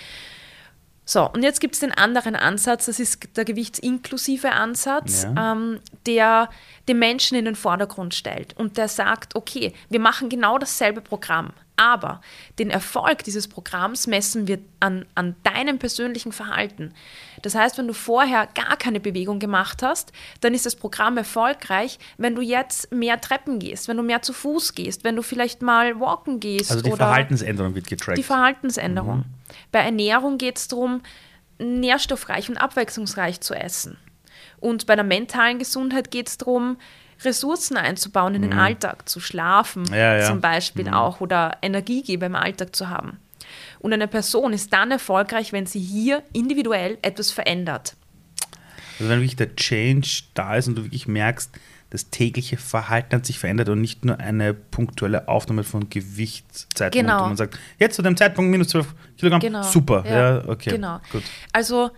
Speaker 2: So, und jetzt gibt es den anderen Ansatz, das ist der gewichtsinklusive Ansatz, ja. ähm, der den Menschen in den Vordergrund stellt und der sagt, okay, wir machen genau dasselbe Programm, aber den Erfolg dieses Programms messen wir an, an deinem persönlichen Verhalten. Das heißt, wenn du vorher gar keine Bewegung gemacht hast, dann ist das Programm erfolgreich, wenn du jetzt mehr Treppen gehst, wenn du mehr zu Fuß gehst, wenn du vielleicht mal walken gehst.
Speaker 1: Also die Verhaltensänderung wird getrackt.
Speaker 2: Die Verhaltensänderung. Mhm. Bei Ernährung geht es darum, nährstoffreich und abwechslungsreich zu essen. Und bei der mentalen Gesundheit geht es darum, Ressourcen einzubauen in den mhm. Alltag, zu schlafen ja, ja. zum Beispiel mhm. auch oder Energiegeber im Alltag zu haben. Und eine Person ist dann erfolgreich, wenn sie hier individuell etwas verändert.
Speaker 1: Also wenn wirklich der Change da ist und du wirklich merkst, das tägliche Verhalten hat sich verändert und nicht nur eine punktuelle Aufnahme von Gewichtszeitpunkt, genau. wo man sagt, jetzt zu dem Zeitpunkt minus 12 Kilogramm, genau. super. Ja, ja okay.
Speaker 2: Genau. Gut. Also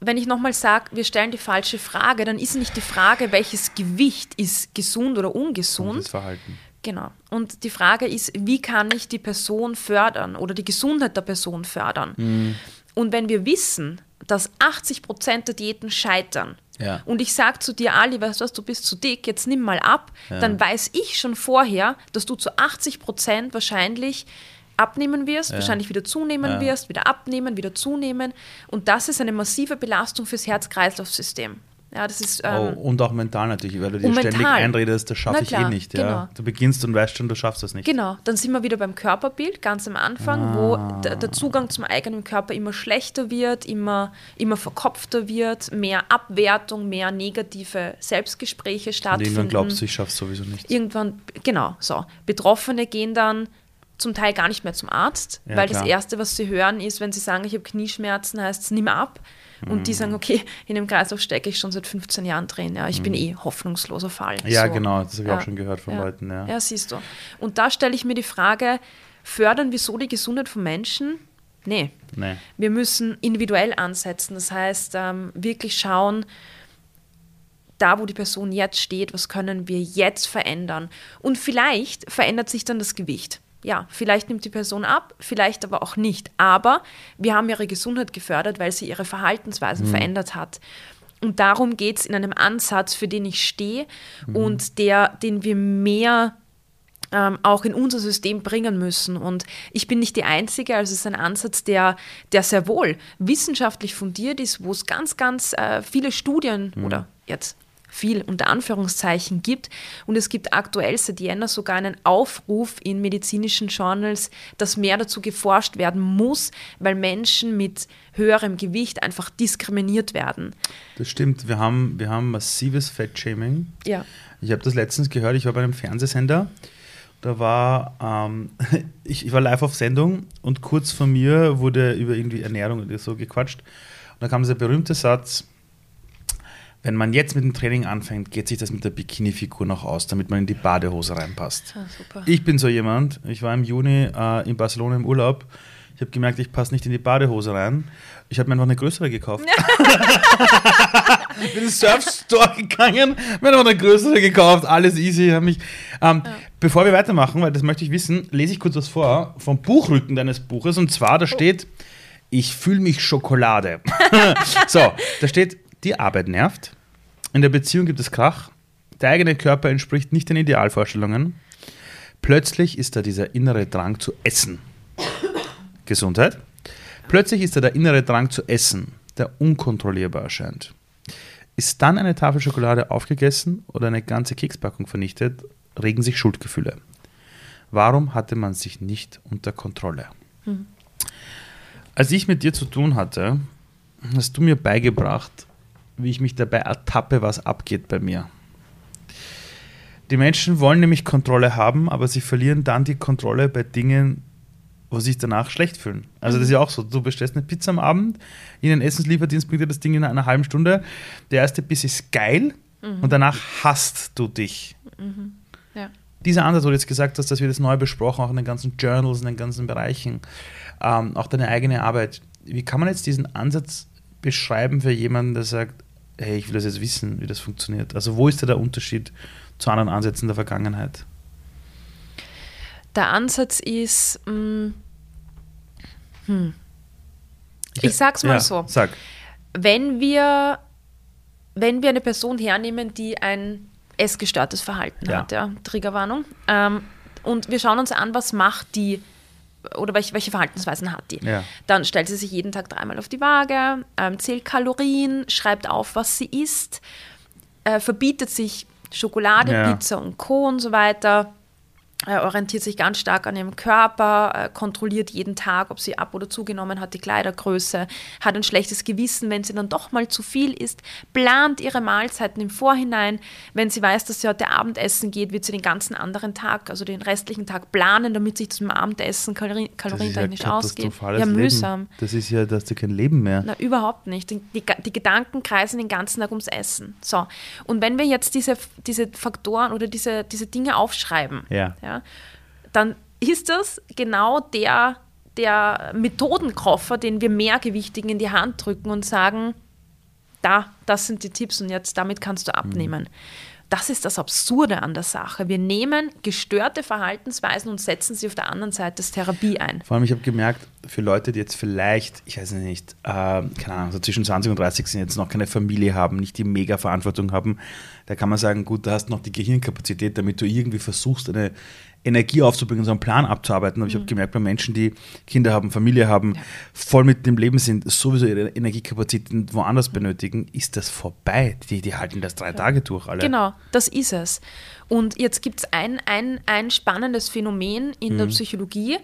Speaker 2: wenn ich nochmal sage, wir stellen die falsche Frage, dann ist nicht die Frage, welches Gewicht ist gesund oder ungesund.
Speaker 1: das Verhalten.
Speaker 2: Genau. Und die Frage ist, wie kann ich die Person fördern oder die Gesundheit der Person fördern? Mhm. Und wenn wir wissen, dass 80 Prozent der Diäten scheitern, ja. und ich sage zu dir, Ali, weißt du was, du bist zu dick, jetzt nimm mal ab, ja. dann weiß ich schon vorher, dass du zu 80 Prozent wahrscheinlich abnehmen wirst, ja. wahrscheinlich wieder zunehmen ja. wirst, wieder abnehmen, wieder zunehmen. Und das ist eine massive Belastung fürs Herz-Kreislauf-System. Ja, das ist,
Speaker 1: ähm, oh, und auch mental natürlich, weil du dir ständig mental. einredest, das schaffe ich eh nicht. Ja. Genau. Du beginnst und weißt schon, du schaffst das nicht.
Speaker 2: Genau, dann sind wir wieder beim Körperbild, ganz am Anfang, ah. wo der, Zugang zum eigenen Körper immer schlechter wird, immer, immer verkopfter wird, mehr Abwertung, mehr negative Selbstgespräche stattfinden. Und
Speaker 1: irgendwann glaubst du, ich schaffe es sowieso nicht.
Speaker 2: Irgendwann, genau, so. Betroffene gehen dann zum Teil gar nicht mehr zum Arzt, ja, weil klar. das Erste, was sie hören, ist, wenn sie sagen, ich habe Knieschmerzen, heißt es, nimm ab. Und mhm. die sagen, okay, in dem Kreislauf stecke ich schon seit 15 Jahren drin. Ja, ich mhm. bin eh hoffnungsloser Fall.
Speaker 1: Ja, so. genau, das habe ich ja. auch schon gehört von
Speaker 2: ja.
Speaker 1: Leuten. Ja.
Speaker 2: ja, siehst du. Und da stelle ich mir die Frage, fördern wir so die Gesundheit von Menschen? Nee. nee. Wir müssen individuell ansetzen. Das heißt, ähm, wirklich schauen, da, wo die Person jetzt steht, was können wir jetzt verändern? Und vielleicht verändert sich dann das Gewicht ja, vielleicht nimmt die Person ab, vielleicht aber auch nicht. Aber wir haben ihre Gesundheit gefördert, weil sie ihre Verhaltensweisen mhm. verändert hat. Und darum geht es in einem Ansatz, für den ich stehe mhm. und der, den wir mehr ähm, auch in unser System bringen müssen. Und ich bin nicht die Einzige, also es ist ein Ansatz, der, der sehr wohl wissenschaftlich fundiert ist, wo es ganz, ganz äh, viele Studien mhm. oder jetzt viel unter Anführungszeichen gibt. Und es gibt aktuell seit Jänner sogar einen Aufruf in medizinischen Journals, dass mehr dazu geforscht werden muss, weil Menschen mit höherem Gewicht einfach diskriminiert werden.
Speaker 1: Das stimmt. Wir haben, wir haben massives Fettshaming.
Speaker 2: Ja.
Speaker 1: Ich habe das letztens gehört, ich war bei einem Fernsehsender. Da war, ähm, ich, ich war live auf Sendung und kurz vor mir wurde über irgendwie Ernährung oder so gequatscht. Und da kam dieser berühmte Satz, wenn man jetzt mit dem Training anfängt, geht sich das mit der Bikini-Figur noch aus, damit man in die Badehose reinpasst. Ah, ich bin so jemand. Ich war im Juni äh, in Barcelona im Urlaub. Ich habe gemerkt, ich passe nicht in die Badehose rein. Ich habe mir einfach eine größere gekauft. ich bin in den Surfstore gegangen, mir noch eine größere gekauft. Alles easy. Mich, ähm, ja. Bevor wir weitermachen, weil das möchte ich wissen, lese ich kurz was vor vom Buchrücken deines Buches. Und zwar, da steht, ich fühle mich Schokolade. so, da steht, die Arbeit nervt. In der Beziehung gibt es Krach. Der eigene Körper entspricht nicht den Idealvorstellungen. Plötzlich ist da dieser innere Drang zu essen. Gesundheit. Plötzlich ist da der innere Drang zu essen, der unkontrollierbar erscheint. Ist dann eine Tafel Schokolade aufgegessen oder eine ganze Kekspackung vernichtet, regen sich Schuldgefühle. Warum hatte man sich nicht unter Kontrolle? Hm. Als ich mit dir zu tun hatte, hast du mir beigebracht, wie ich mich dabei ertappe, was abgeht bei mir. Die Menschen wollen nämlich Kontrolle haben, aber sie verlieren dann die Kontrolle bei Dingen, wo sie sich danach schlecht fühlen. Also das ist ja auch so, du bestellst eine Pizza am Abend, in den Essenslieferdienst bringt dir das Ding in einer halben Stunde. Der erste Biss ist geil und danach hasst du dich.
Speaker 2: Ja.
Speaker 1: Dieser Ansatz, wo du jetzt gesagt hast, dass wir das neu besprochen, auch in den ganzen Journals, in den ganzen Bereichen, ähm, auch deine eigene Arbeit. Wie kann man jetzt diesen Ansatz beschreiben für jemanden, der sagt, hey, ich will das jetzt wissen, wie das funktioniert? Also wo ist da der Unterschied zu anderen Ansätzen der Vergangenheit?
Speaker 2: Der Ansatz ist, mh, hm. ich sag's mal
Speaker 1: ja,
Speaker 2: so,
Speaker 1: Sag.
Speaker 2: wenn wir, wenn wir eine Person hernehmen, die ein essgestörtes Verhalten
Speaker 1: Ja.
Speaker 2: hat, ja, Triggerwarnung, ähm, und wir schauen uns an, was macht die oder welche, welche Verhaltensweisen hat die.
Speaker 1: Ja.
Speaker 2: Dann stellt sie sich jeden Tag dreimal auf die Waage, ähm, zählt Kalorien, schreibt auf, was sie isst, äh, verbietet sich Schokolade,
Speaker 1: Ja.
Speaker 2: Pizza und Co. und so weiter, orientiert sich ganz stark an ihrem Körper, äh, kontrolliert jeden Tag, ob sie ab- oder zugenommen hat, die Kleidergröße, hat ein schlechtes Gewissen, wenn sie dann doch mal zu viel isst, plant ihre Mahlzeiten im Vorhinein. Wenn sie weiß, dass sie heute Abendessen geht, wird sie den ganzen anderen Tag, also den restlichen Tag planen, damit sich das Abendessen kalori kalorientechnisch ausgeht.
Speaker 1: katastrophales
Speaker 2: Ja,
Speaker 1: Leben.
Speaker 2: mühsam.
Speaker 1: Das ist ja, da hast du kein Leben mehr.
Speaker 2: Na, überhaupt nicht. Die, die, die Gedanken kreisen den ganzen Tag ums Essen. So. Und wenn wir jetzt diese, diese Faktoren oder diese, diese Dinge aufschreiben,
Speaker 1: Ja.
Speaker 2: ja, dann ist das genau der, der Methodenkoffer, den wir Mehrgewichtigen in die Hand drücken und sagen, da, das sind die Tipps und jetzt damit kannst du abnehmen. Das ist das Absurde an der Sache. Wir nehmen gestörte Verhaltensweisen und setzen sie auf der anderen Seite als Therapie ein.
Speaker 1: Vor allem, ich habe gemerkt, für Leute, die jetzt vielleicht, ich weiß nicht, äh, keine Ahnung, so zwischen 20 und 30 sind, jetzt noch keine Familie haben, nicht die Mega-Verantwortung haben, da kann man sagen, gut, da hast du noch die Gehirnkapazität, damit du irgendwie versuchst, eine Energie aufzubringen, so einen Plan abzuarbeiten. Aber ich habe gemerkt, bei Menschen, die Kinder haben, Familie haben, voll mit dem Leben sind, sowieso ihre Energiekapazitäten woanders benötigen, ist das vorbei. Die, die halten das drei Tage durch, alle.
Speaker 2: Genau, das ist es. Und jetzt gibt es ein, ein, ein spannendes Phänomen in
Speaker 1: Mhm.
Speaker 2: der Psychologie.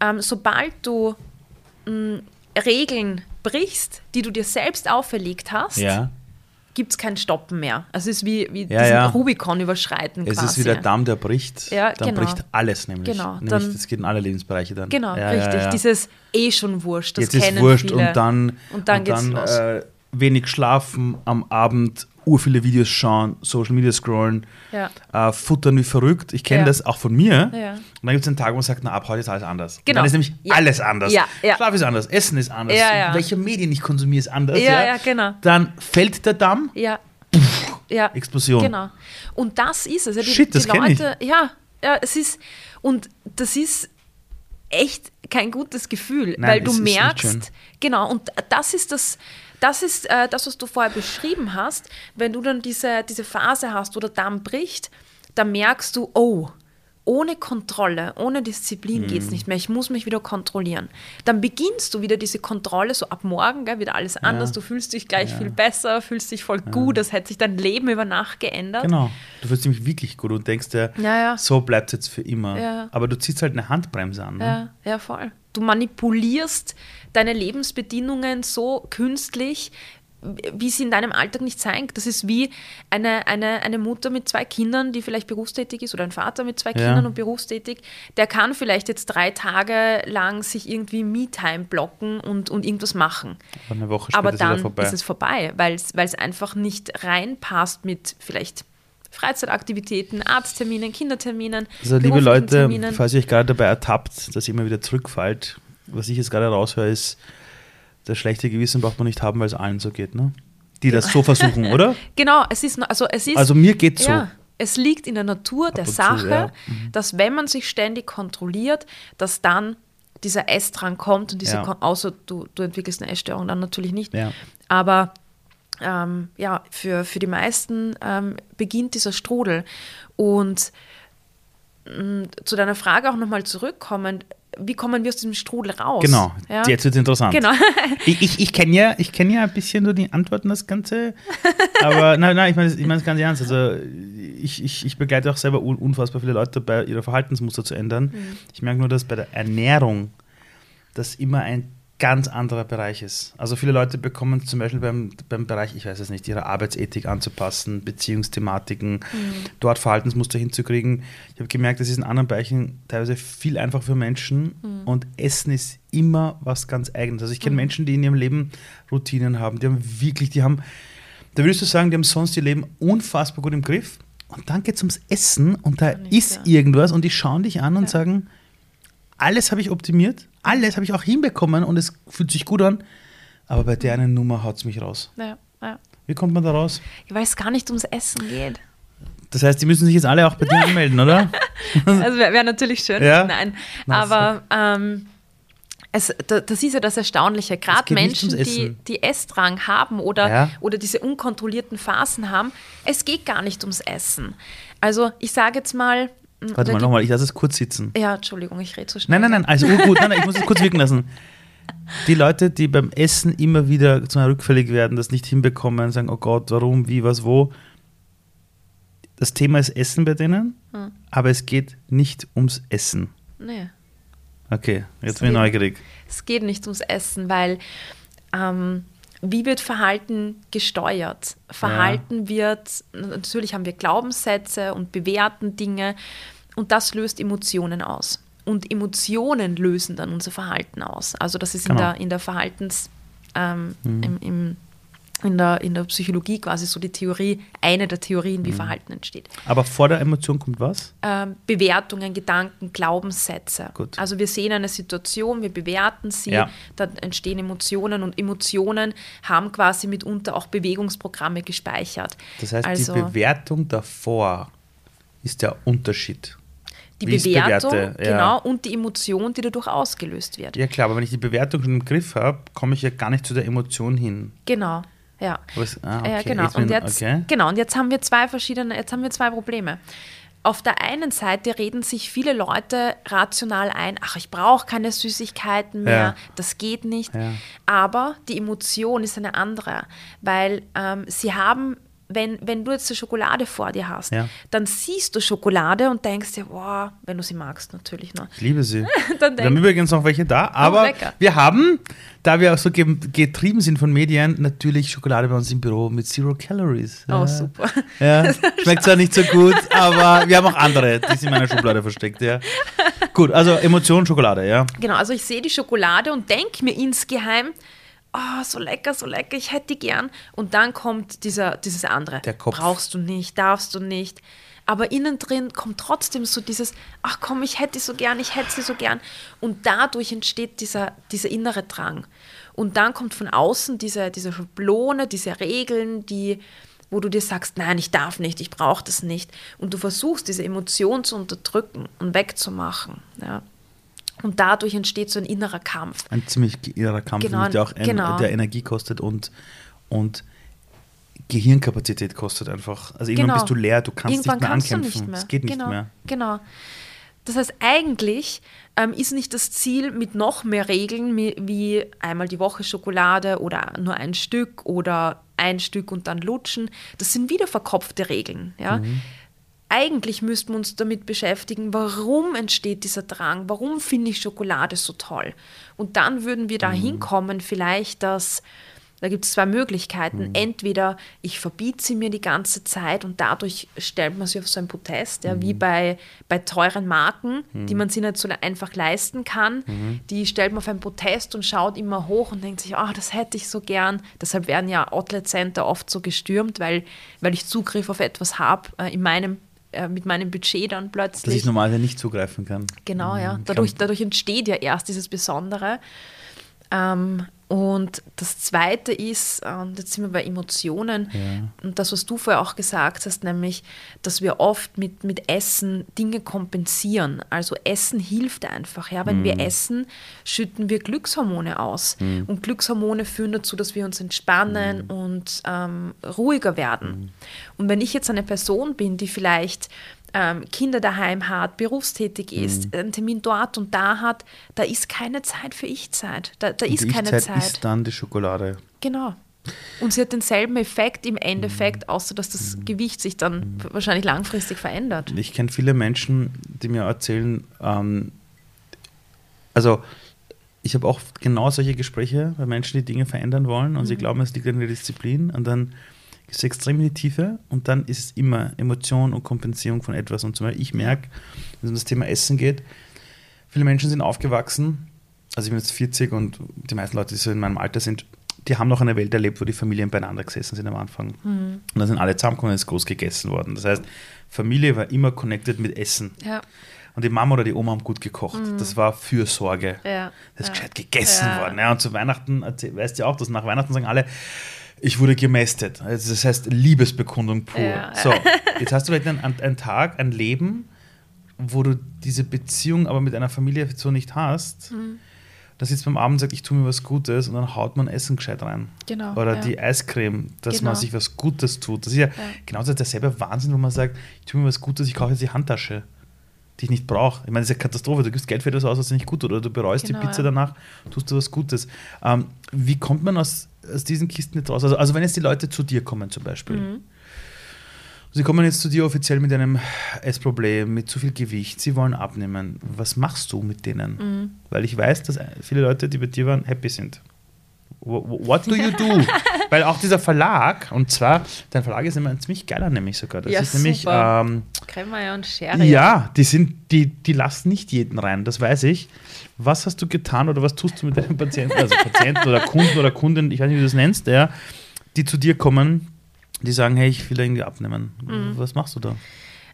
Speaker 2: Ähm, sobald du mh, Regeln brichst, die du dir selbst auferlegt hast,
Speaker 1: Ja.
Speaker 2: Gibt es kein Stoppen mehr. Also es ist wie, wie
Speaker 1: Ja,
Speaker 2: diesen
Speaker 1: ja.
Speaker 2: Rubikon überschreiten
Speaker 1: Es
Speaker 2: quasi.
Speaker 1: ist wie der Damm, der bricht.
Speaker 2: Ja,
Speaker 1: dann
Speaker 2: genau.
Speaker 1: bricht alles nämlich.
Speaker 2: Genau,
Speaker 1: nämlich
Speaker 2: dann-
Speaker 1: das geht in alle Lebensbereiche dann.
Speaker 2: Genau, richtig. Dieses eh schon wurscht, das
Speaker 1: Jetzt ist
Speaker 2: kennen
Speaker 1: wurscht
Speaker 2: viele.
Speaker 1: und dann,
Speaker 2: Und dann geht's los.
Speaker 1: Äh, wenig schlafen, am Abend ur viele Videos schauen, Social Media scrollen,
Speaker 2: Ja.
Speaker 1: äh, futtern wie verrückt. Ich kenne
Speaker 2: Ja.
Speaker 1: das auch von mir.
Speaker 2: Ja.
Speaker 1: Und dann gibt es einen Tag, wo man sagt, na ab heute ist alles anders. Und
Speaker 2: Genau.
Speaker 1: dann ist nämlich alles anders. Schlaf ist anders, Essen ist anders, welche Medien ich konsumiere ist anders.
Speaker 2: Ja, genau.
Speaker 1: Dann fällt der Damm,
Speaker 2: Ja. ja.
Speaker 1: Explosion.
Speaker 2: Genau. Und das ist es. Ja, die,
Speaker 1: Shit, das
Speaker 2: die
Speaker 1: kenn ich.
Speaker 2: Ja, ja, es ist, und das ist echt kein gutes Gefühl,
Speaker 1: Nein,
Speaker 2: weil du merkst, genau, und das ist das, das ist äh, das, was du vorher beschrieben hast, wenn du dann diese, diese Phase hast, wo der Damm bricht, da merkst du, oh, ohne Kontrolle, ohne Disziplin
Speaker 1: Mhm.
Speaker 2: geht es nicht mehr. Ich muss mich wieder kontrollieren. Dann beginnst du wieder diese Kontrolle, so ab morgen, gell, wird alles anders. Du fühlst dich gleich viel besser, fühlst dich voll gut. Das hätte sich dein Leben über Nacht geändert.
Speaker 1: Genau. Du fühlst dich wirklich gut und denkst dir,
Speaker 2: Ja, ja.
Speaker 1: so bleibt es jetzt für immer.
Speaker 2: Ja.
Speaker 1: Aber du ziehst halt eine Handbremse an. Ne?
Speaker 2: Ja, ja, voll. Du manipulierst deine Lebensbedingungen so künstlich, wie sie in deinem Alltag nicht sein. Das ist wie eine, eine, eine Mutter mit zwei Kindern, die vielleicht berufstätig ist, oder ein Vater mit zwei Kindern und berufstätig. Der kann vielleicht jetzt drei Tage lang sich irgendwie Me-Time blocken und, und irgendwas machen.
Speaker 1: Aber eine Woche später
Speaker 2: Aber dann
Speaker 1: vorbei.
Speaker 2: ist es vorbei, weil es einfach nicht reinpasst mit vielleicht Freizeitaktivitäten, Arztterminen, Kinderterminen.
Speaker 1: Also, liebe Leute, falls ihr euch gerade dabei ertappt, dass ihr immer wieder zurückfallt, was ich jetzt gerade raushöre, ist, das schlechte Gewissen braucht man nicht haben, weil es allen so geht, ne? Die das so versuchen, oder?
Speaker 2: Genau, es ist, also es ist
Speaker 1: Also mir geht's so.
Speaker 2: Ja, es liegt in der Natur der
Speaker 1: und zu,
Speaker 2: Sache,
Speaker 1: ja.
Speaker 2: dass wenn man sich ständig kontrolliert, dass dann dieser Essdrang kommt und diese,
Speaker 1: Ja.
Speaker 2: Außer du, du entwickelst eine Essstörung, dann natürlich nicht.
Speaker 1: Ja.
Speaker 2: Aber ähm, ja, für, für die meisten ähm, beginnt dieser Strudel. Und mh, zu deiner Frage auch nochmal zurückkommen, wie kommen wir aus diesem Strudel raus?
Speaker 1: Genau,
Speaker 2: Ja?
Speaker 1: jetzt wird es interessant.
Speaker 2: Genau.
Speaker 1: Ich, ich, ich kenne ja, ich kenn ja ein bisschen nur die Antworten, das Ganze. Aber nein, nein, ich meine ich mein es ganz ernst. Also ich, ich, ich begleite auch selber un- unfassbar viele Leute dabei, ihre Verhaltensmuster zu ändern.
Speaker 2: Mhm.
Speaker 1: Ich merke nur, dass bei der Ernährung das immer ein ganz anderer Bereich ist. Also viele Leute bekommen zum Beispiel beim, beim Bereich, ich weiß es nicht, ihre Arbeitsethik anzupassen, Beziehungsthematiken, mhm. dort Verhaltensmuster hinzukriegen. Ich habe gemerkt, das ist in anderen Bereichen teilweise viel einfacher für Menschen mhm. und Essen ist immer was ganz Eigenes. Also ich kenne mhm. Menschen, die in ihrem Leben Routinen haben, die haben wirklich, die haben, da würdest du sagen, die haben sonst ihr Leben unfassbar gut im Griff und dann geht es ums Essen und da ist ja. irgendwas und die schauen dich an und ja. sagen, alles habe ich optimiert, alles habe ich auch hinbekommen und es fühlt sich gut an. Aber bei der einen Nummer haut es mich raus. Ja, ja. Wie kommt man da raus?
Speaker 2: Weil es gar nicht ums Essen geht.
Speaker 1: Das heißt, die müssen sich jetzt alle auch bei dir anmelden, oder?
Speaker 2: Also wäre wär natürlich schön. Ja? Nein. Aber ähm, es, das ist ja das Erstaunliche. Gerade Menschen, die, die Essdrang haben oder, ja. oder diese unkontrollierten Phasen haben, es geht gar nicht ums Essen. Also ich sage jetzt mal,
Speaker 1: Warte mal, nochmal, ich lasse es kurz sitzen.
Speaker 2: Ja, Entschuldigung, ich rede so schnell.
Speaker 1: Nein, nein, nein, also oh, gut, nein, nein, ich muss es kurz wirken lassen. Die Leute, die beim Essen immer wieder zu rückfällig werden, das nicht hinbekommen, sagen, oh Gott, warum, wie, was, wo. Das Thema ist Essen bei denen, hm. aber es geht nicht ums Essen. Nee. Okay, jetzt es bin ich neugierig.
Speaker 2: Es geht nicht ums Essen, weil ähm, wie wird Verhalten gesteuert? Verhalten ja. wird, natürlich haben wir Glaubenssätze und bewerten Dinge und das löst Emotionen aus. Und Emotionen lösen dann unser Verhalten aus. Also das ist genau. in, der, in der Verhaltens, ähm, mhm. im, im in der, in der Psychologie quasi so die Theorie, eine der Theorien, wie mhm. Verhalten entsteht.
Speaker 1: Aber vor der Emotion kommt was?
Speaker 2: Ähm, Bewertungen, Gedanken, Glaubenssätze. Gut. Also wir sehen eine Situation, wir bewerten sie, ja. dann entstehen Emotionen und Emotionen haben quasi mitunter auch Bewegungsprogramme gespeichert.
Speaker 1: Das heißt, also, die Bewertung davor ist der Unterschied.
Speaker 2: Die Wie Bewertung, bewerte, ja. genau, und die Emotion, die dadurch ausgelöst wird.
Speaker 1: Ja klar, aber wenn ich die Bewertung schon im Griff habe, komme ich ja gar nicht zu der Emotion hin.
Speaker 2: Genau. Ja. Was, ah, okay. ja genau. und jetzt, okay. genau. Und jetzt haben wir zwei verschiedene, jetzt haben wir zwei Probleme. Auf der einen Seite reden sich viele Leute rational ein, ach, ich brauche keine Süßigkeiten mehr, ja. das geht nicht. Ja. Aber die Emotion ist eine andere, weil ähm, sie haben wenn, wenn du jetzt eine Schokolade vor dir hast, ja. dann siehst du Schokolade und denkst dir, wow, wenn du sie magst natürlich noch.
Speaker 1: Ich liebe sie. wir haben übrigens noch welche da, aber oh, wir haben, da wir auch so getrieben sind von Medien, natürlich Schokolade bei uns im Büro mit Zero Calories.
Speaker 2: Oh, ja. super.
Speaker 1: Ja. Schmeckt zwar nicht so gut, aber wir haben auch andere, die sind in meiner Schublade versteckt. Ja. Gut, also Emotion Schokolade, ja.
Speaker 2: Genau, also ich sehe die Schokolade und denke mir insgeheim, oh, so lecker, so lecker, ich hätte die gern. Und dann kommt dieser, dieses andere.
Speaker 1: Der Kopf.
Speaker 2: Brauchst du nicht, darfst du nicht. Aber innen drin kommt trotzdem so dieses, ach komm, ich hätte die so gern, ich hätte sie so gern. Und dadurch entsteht dieser, dieser innere Drang. Und dann kommt von außen diese, diese Schablone, diese Regeln, die, wo du dir sagst, nein, ich darf nicht, ich brauche das nicht. Und du versuchst, diese Emotion zu unterdrücken und wegzumachen. Ja. Und dadurch entsteht so ein innerer Kampf.
Speaker 1: Ein ziemlich innerer Kampf, genau, der auch genau. der Energie kostet und, und Gehirnkapazität kostet einfach. Also irgendwann genau. bist du leer, du kannst irgendwann nicht mehr kannst ankämpfen. Nicht mehr. Es geht nicht
Speaker 2: genau.
Speaker 1: mehr.
Speaker 2: Genau. Das heißt, eigentlich ähm, ist nicht das Ziel mit noch mehr Regeln wie einmal die Woche Schokolade oder nur ein Stück oder ein Stück und dann lutschen. Das sind wieder verkopfte Regeln. Ja? Mhm eigentlich müssten wir uns damit beschäftigen, warum entsteht dieser Drang, warum finde ich Schokolade so toll. Und dann würden wir da mhm. hinkommen, vielleicht, dass, da gibt es zwei Möglichkeiten. Mhm. Entweder ich verbiete sie mir die ganze Zeit und dadurch stellt man sie auf so ein Protest, ja, mhm. wie bei, bei teuren Marken, die mhm. man sich nicht so einfach leisten kann. Mhm. Die stellt man auf ein Protest und schaut immer hoch und denkt sich, oh, das hätte ich so gern. Deshalb werden ja Outlet Center oft so gestürmt, weil, weil ich Zugriff auf etwas habe äh, in meinem äh, mit meinem Budget dann plötzlich. Dass
Speaker 1: ich normalerweise nicht zugreifen kann.
Speaker 2: Genau, ja. Mhm, dadurch, dadurch entsteht ja erst dieses Besondere. Ähm, und das Zweite ist, und jetzt sind wir bei Emotionen, ja. und das, was du vorher auch gesagt hast, nämlich, dass wir oft mit, mit Essen Dinge kompensieren. Also Essen hilft einfach. Ja? Wenn mm. wir mhm. essen, schütten wir Glückshormone aus. Mm. Und Glückshormone führen dazu, dass wir uns entspannen mm. und ähm, ruhiger werden. Mhm. Und wenn ich jetzt eine Person bin, die vielleicht ähm, Kinder daheim hat, berufstätig ist, mhm. einen Termin dort und da hat, da ist keine Zeit für Ich-Zeit. Da, da ist keine Zeit. Zeit
Speaker 1: ist dann die Schokolade.
Speaker 2: Genau. Und sie hat denselben Effekt im Endeffekt, mhm. außer dass das mhm. Gewicht sich dann mhm. wahrscheinlich langfristig verändert.
Speaker 1: Ich kenne viele Menschen, die mir erzählen, ähm, also ich habe auch genau solche Gespräche bei Menschen, die Dinge verändern wollen und sie glauben, es liegt in der Disziplin und dann ist extrem in die Tiefe und dann ist es immer Emotion und Kompensierung von etwas. Und zum Beispiel ich merke, wenn es um das Thema Essen geht, viele Menschen sind aufgewachsen, also ich bin jetzt 40 und die meisten Leute, die so in meinem Alter sind, die haben noch eine Welt erlebt, wo die Familien beieinander gesessen sind am Anfang. Und da sind alle zusammengekommen und es ist groß gegessen worden. Das heißt, Familie war immer connected mit Essen.
Speaker 2: Ja.
Speaker 1: Und die Mama oder die Oma haben gut gekocht. Das war Fürsorge.
Speaker 2: Ja.
Speaker 1: Das ist
Speaker 2: ja.
Speaker 1: gescheit gegessen worden. Ja, und zu Weihnachten, weißt du ja auch, dass nach Weihnachten sagen alle, ich wurde gemästet. Also das heißt Liebesbekundung pur.
Speaker 2: Ja.
Speaker 1: So, jetzt hast du vielleicht einen, einen Tag, ein Leben, wo du diese Beziehung aber mit einer Familie so nicht hast.
Speaker 2: Mhm.
Speaker 1: Da sitzt man am Abend und sagt, ich tue mir was Gutes und dann haut man Essen gescheit rein.
Speaker 2: Genau,
Speaker 1: Oder
Speaker 2: ja.
Speaker 1: die Eiscreme, dass
Speaker 2: Genau.
Speaker 1: man sich was Gutes tut. Das ist ja, genauso derselbe Wahnsinn, wo man sagt, ich tue mir was Gutes, ich kaufe jetzt die Handtasche, die ich nicht brauche. Ich meine, das ist ja Katastrophe. Du gibst Geld für etwas aus, was nicht gut tut. Oder du bereust
Speaker 2: Genau,
Speaker 1: die Pizza
Speaker 2: ja.
Speaker 1: danach, tust du was Gutes. Ähm, wie kommt man aus, aus diesen Kisten jetzt raus? Also, also wenn jetzt die Leute zu dir kommen zum Beispiel.
Speaker 2: Mhm.
Speaker 1: Sie kommen jetzt zu dir offiziell mit einem Essproblem, mit zu viel Gewicht, sie wollen abnehmen. Was machst du mit denen?
Speaker 2: Mhm.
Speaker 1: Weil ich weiß, dass viele Leute, die bei dir waren, happy sind. Wh- wh- What do you do? Weil auch dieser Verlag, und zwar, dein Verlag ist immer ein ziemlich geiler, nämlich sogar. Das
Speaker 2: Ja,
Speaker 1: ist nämlich,
Speaker 2: super.
Speaker 1: ähm,
Speaker 2: Cremeier und Schere.
Speaker 1: ja, die sind, die, die lassen nicht jeden rein, das weiß ich. Was hast du getan oder was tust du mit deinen Patienten, also Patienten oder Kunden oder Kunden, ich weiß nicht, wie du das nennst, ja, die zu dir kommen, die sagen, hey, ich will irgendwie abnehmen.
Speaker 2: Mhm.
Speaker 1: Was machst du da?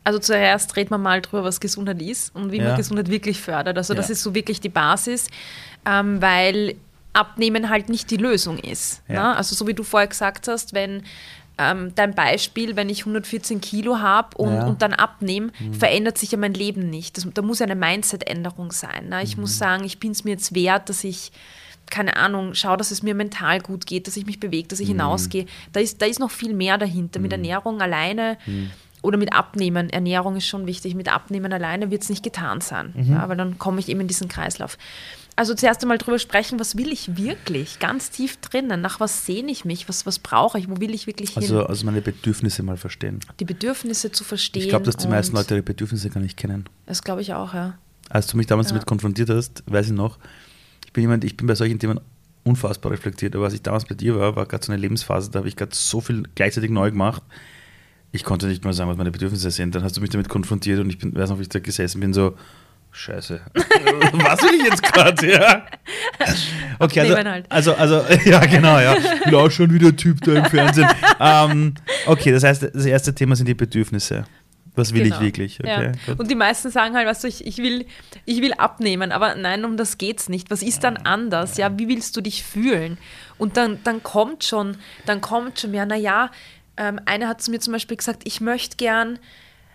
Speaker 2: Also zuerst reden wir mal drüber, was Gesundheit ist und wie
Speaker 1: Ja.
Speaker 2: man Gesundheit wirklich fördert. Also das
Speaker 1: Ja.
Speaker 2: ist so wirklich die Basis, ähm, weil Abnehmen halt nicht die Lösung ist.
Speaker 1: Ja.
Speaker 2: Ne? Also so wie du vorher gesagt hast, wenn ähm, dein Beispiel, wenn ich 114 Kilo habe und,
Speaker 1: Ja. Mhm.
Speaker 2: und dann abnehme, verändert sich ja mein Leben nicht. Das, da muss eine Mindset-Änderung sein. Ne? Ich
Speaker 1: Mhm.
Speaker 2: muss sagen, ich bin es mir jetzt wert, dass ich keine Ahnung, schaue, dass es mir mental gut geht, dass ich mich bewege, dass ich
Speaker 1: Mhm.
Speaker 2: hinausgehe. Da ist, da ist noch viel mehr dahinter. Mit Ernährung alleine
Speaker 1: Mhm.
Speaker 2: oder mit Abnehmen, Ernährung ist schon wichtig, mit Abnehmen alleine wird es nicht getan sein,
Speaker 1: Mhm.
Speaker 2: ja, weil dann komme ich eben in diesen Kreislauf. Also zuerst einmal drüber sprechen, was will ich wirklich, ganz tief drinnen, nach was sehne ich mich, was, was brauche ich, wo will ich wirklich hin,
Speaker 1: Also, also meine Bedürfnisse mal verstehen.
Speaker 2: die Bedürfnisse zu verstehen.
Speaker 1: Ich glaube, dass die meisten Leute ihre Bedürfnisse gar nicht kennen.
Speaker 2: Das glaube ich auch, ja.
Speaker 1: Als du mich damals
Speaker 2: Ja.
Speaker 1: damit konfrontiert hast, weiß ich noch, ich bin jemand, ich bin bei solchen Themen unfassbar reflektiert, aber als ich damals bei dir war, war gerade so eine Lebensphase, da habe ich gerade so viel gleichzeitig neu gemacht. Ich konnte nicht mal sagen, was meine Bedürfnisse sind. Dann hast du mich damit konfrontiert und ich bin, weiß noch, wie ich da gesessen bin, so, Scheiße. Was will ich jetzt gerade? Ja. Okay, also,
Speaker 2: halt.
Speaker 1: also, also, ja, genau, ja. Auch schon wieder Typ da im Fernsehen. ähm, okay, das heißt, das erste Thema sind die Bedürfnisse. Was will
Speaker 2: Genau.
Speaker 1: ich wirklich? Okay,
Speaker 2: ja. Und die meisten sagen halt, weißt du, ich, ich, will, ich will abnehmen, aber nein, um das geht's nicht. Was ist dann anders? Ja, wie willst du dich fühlen? Und dann, dann kommt schon, dann kommt schon, ja, naja, ähm, eine hat zu mir zum Beispiel gesagt, ich möchte gern,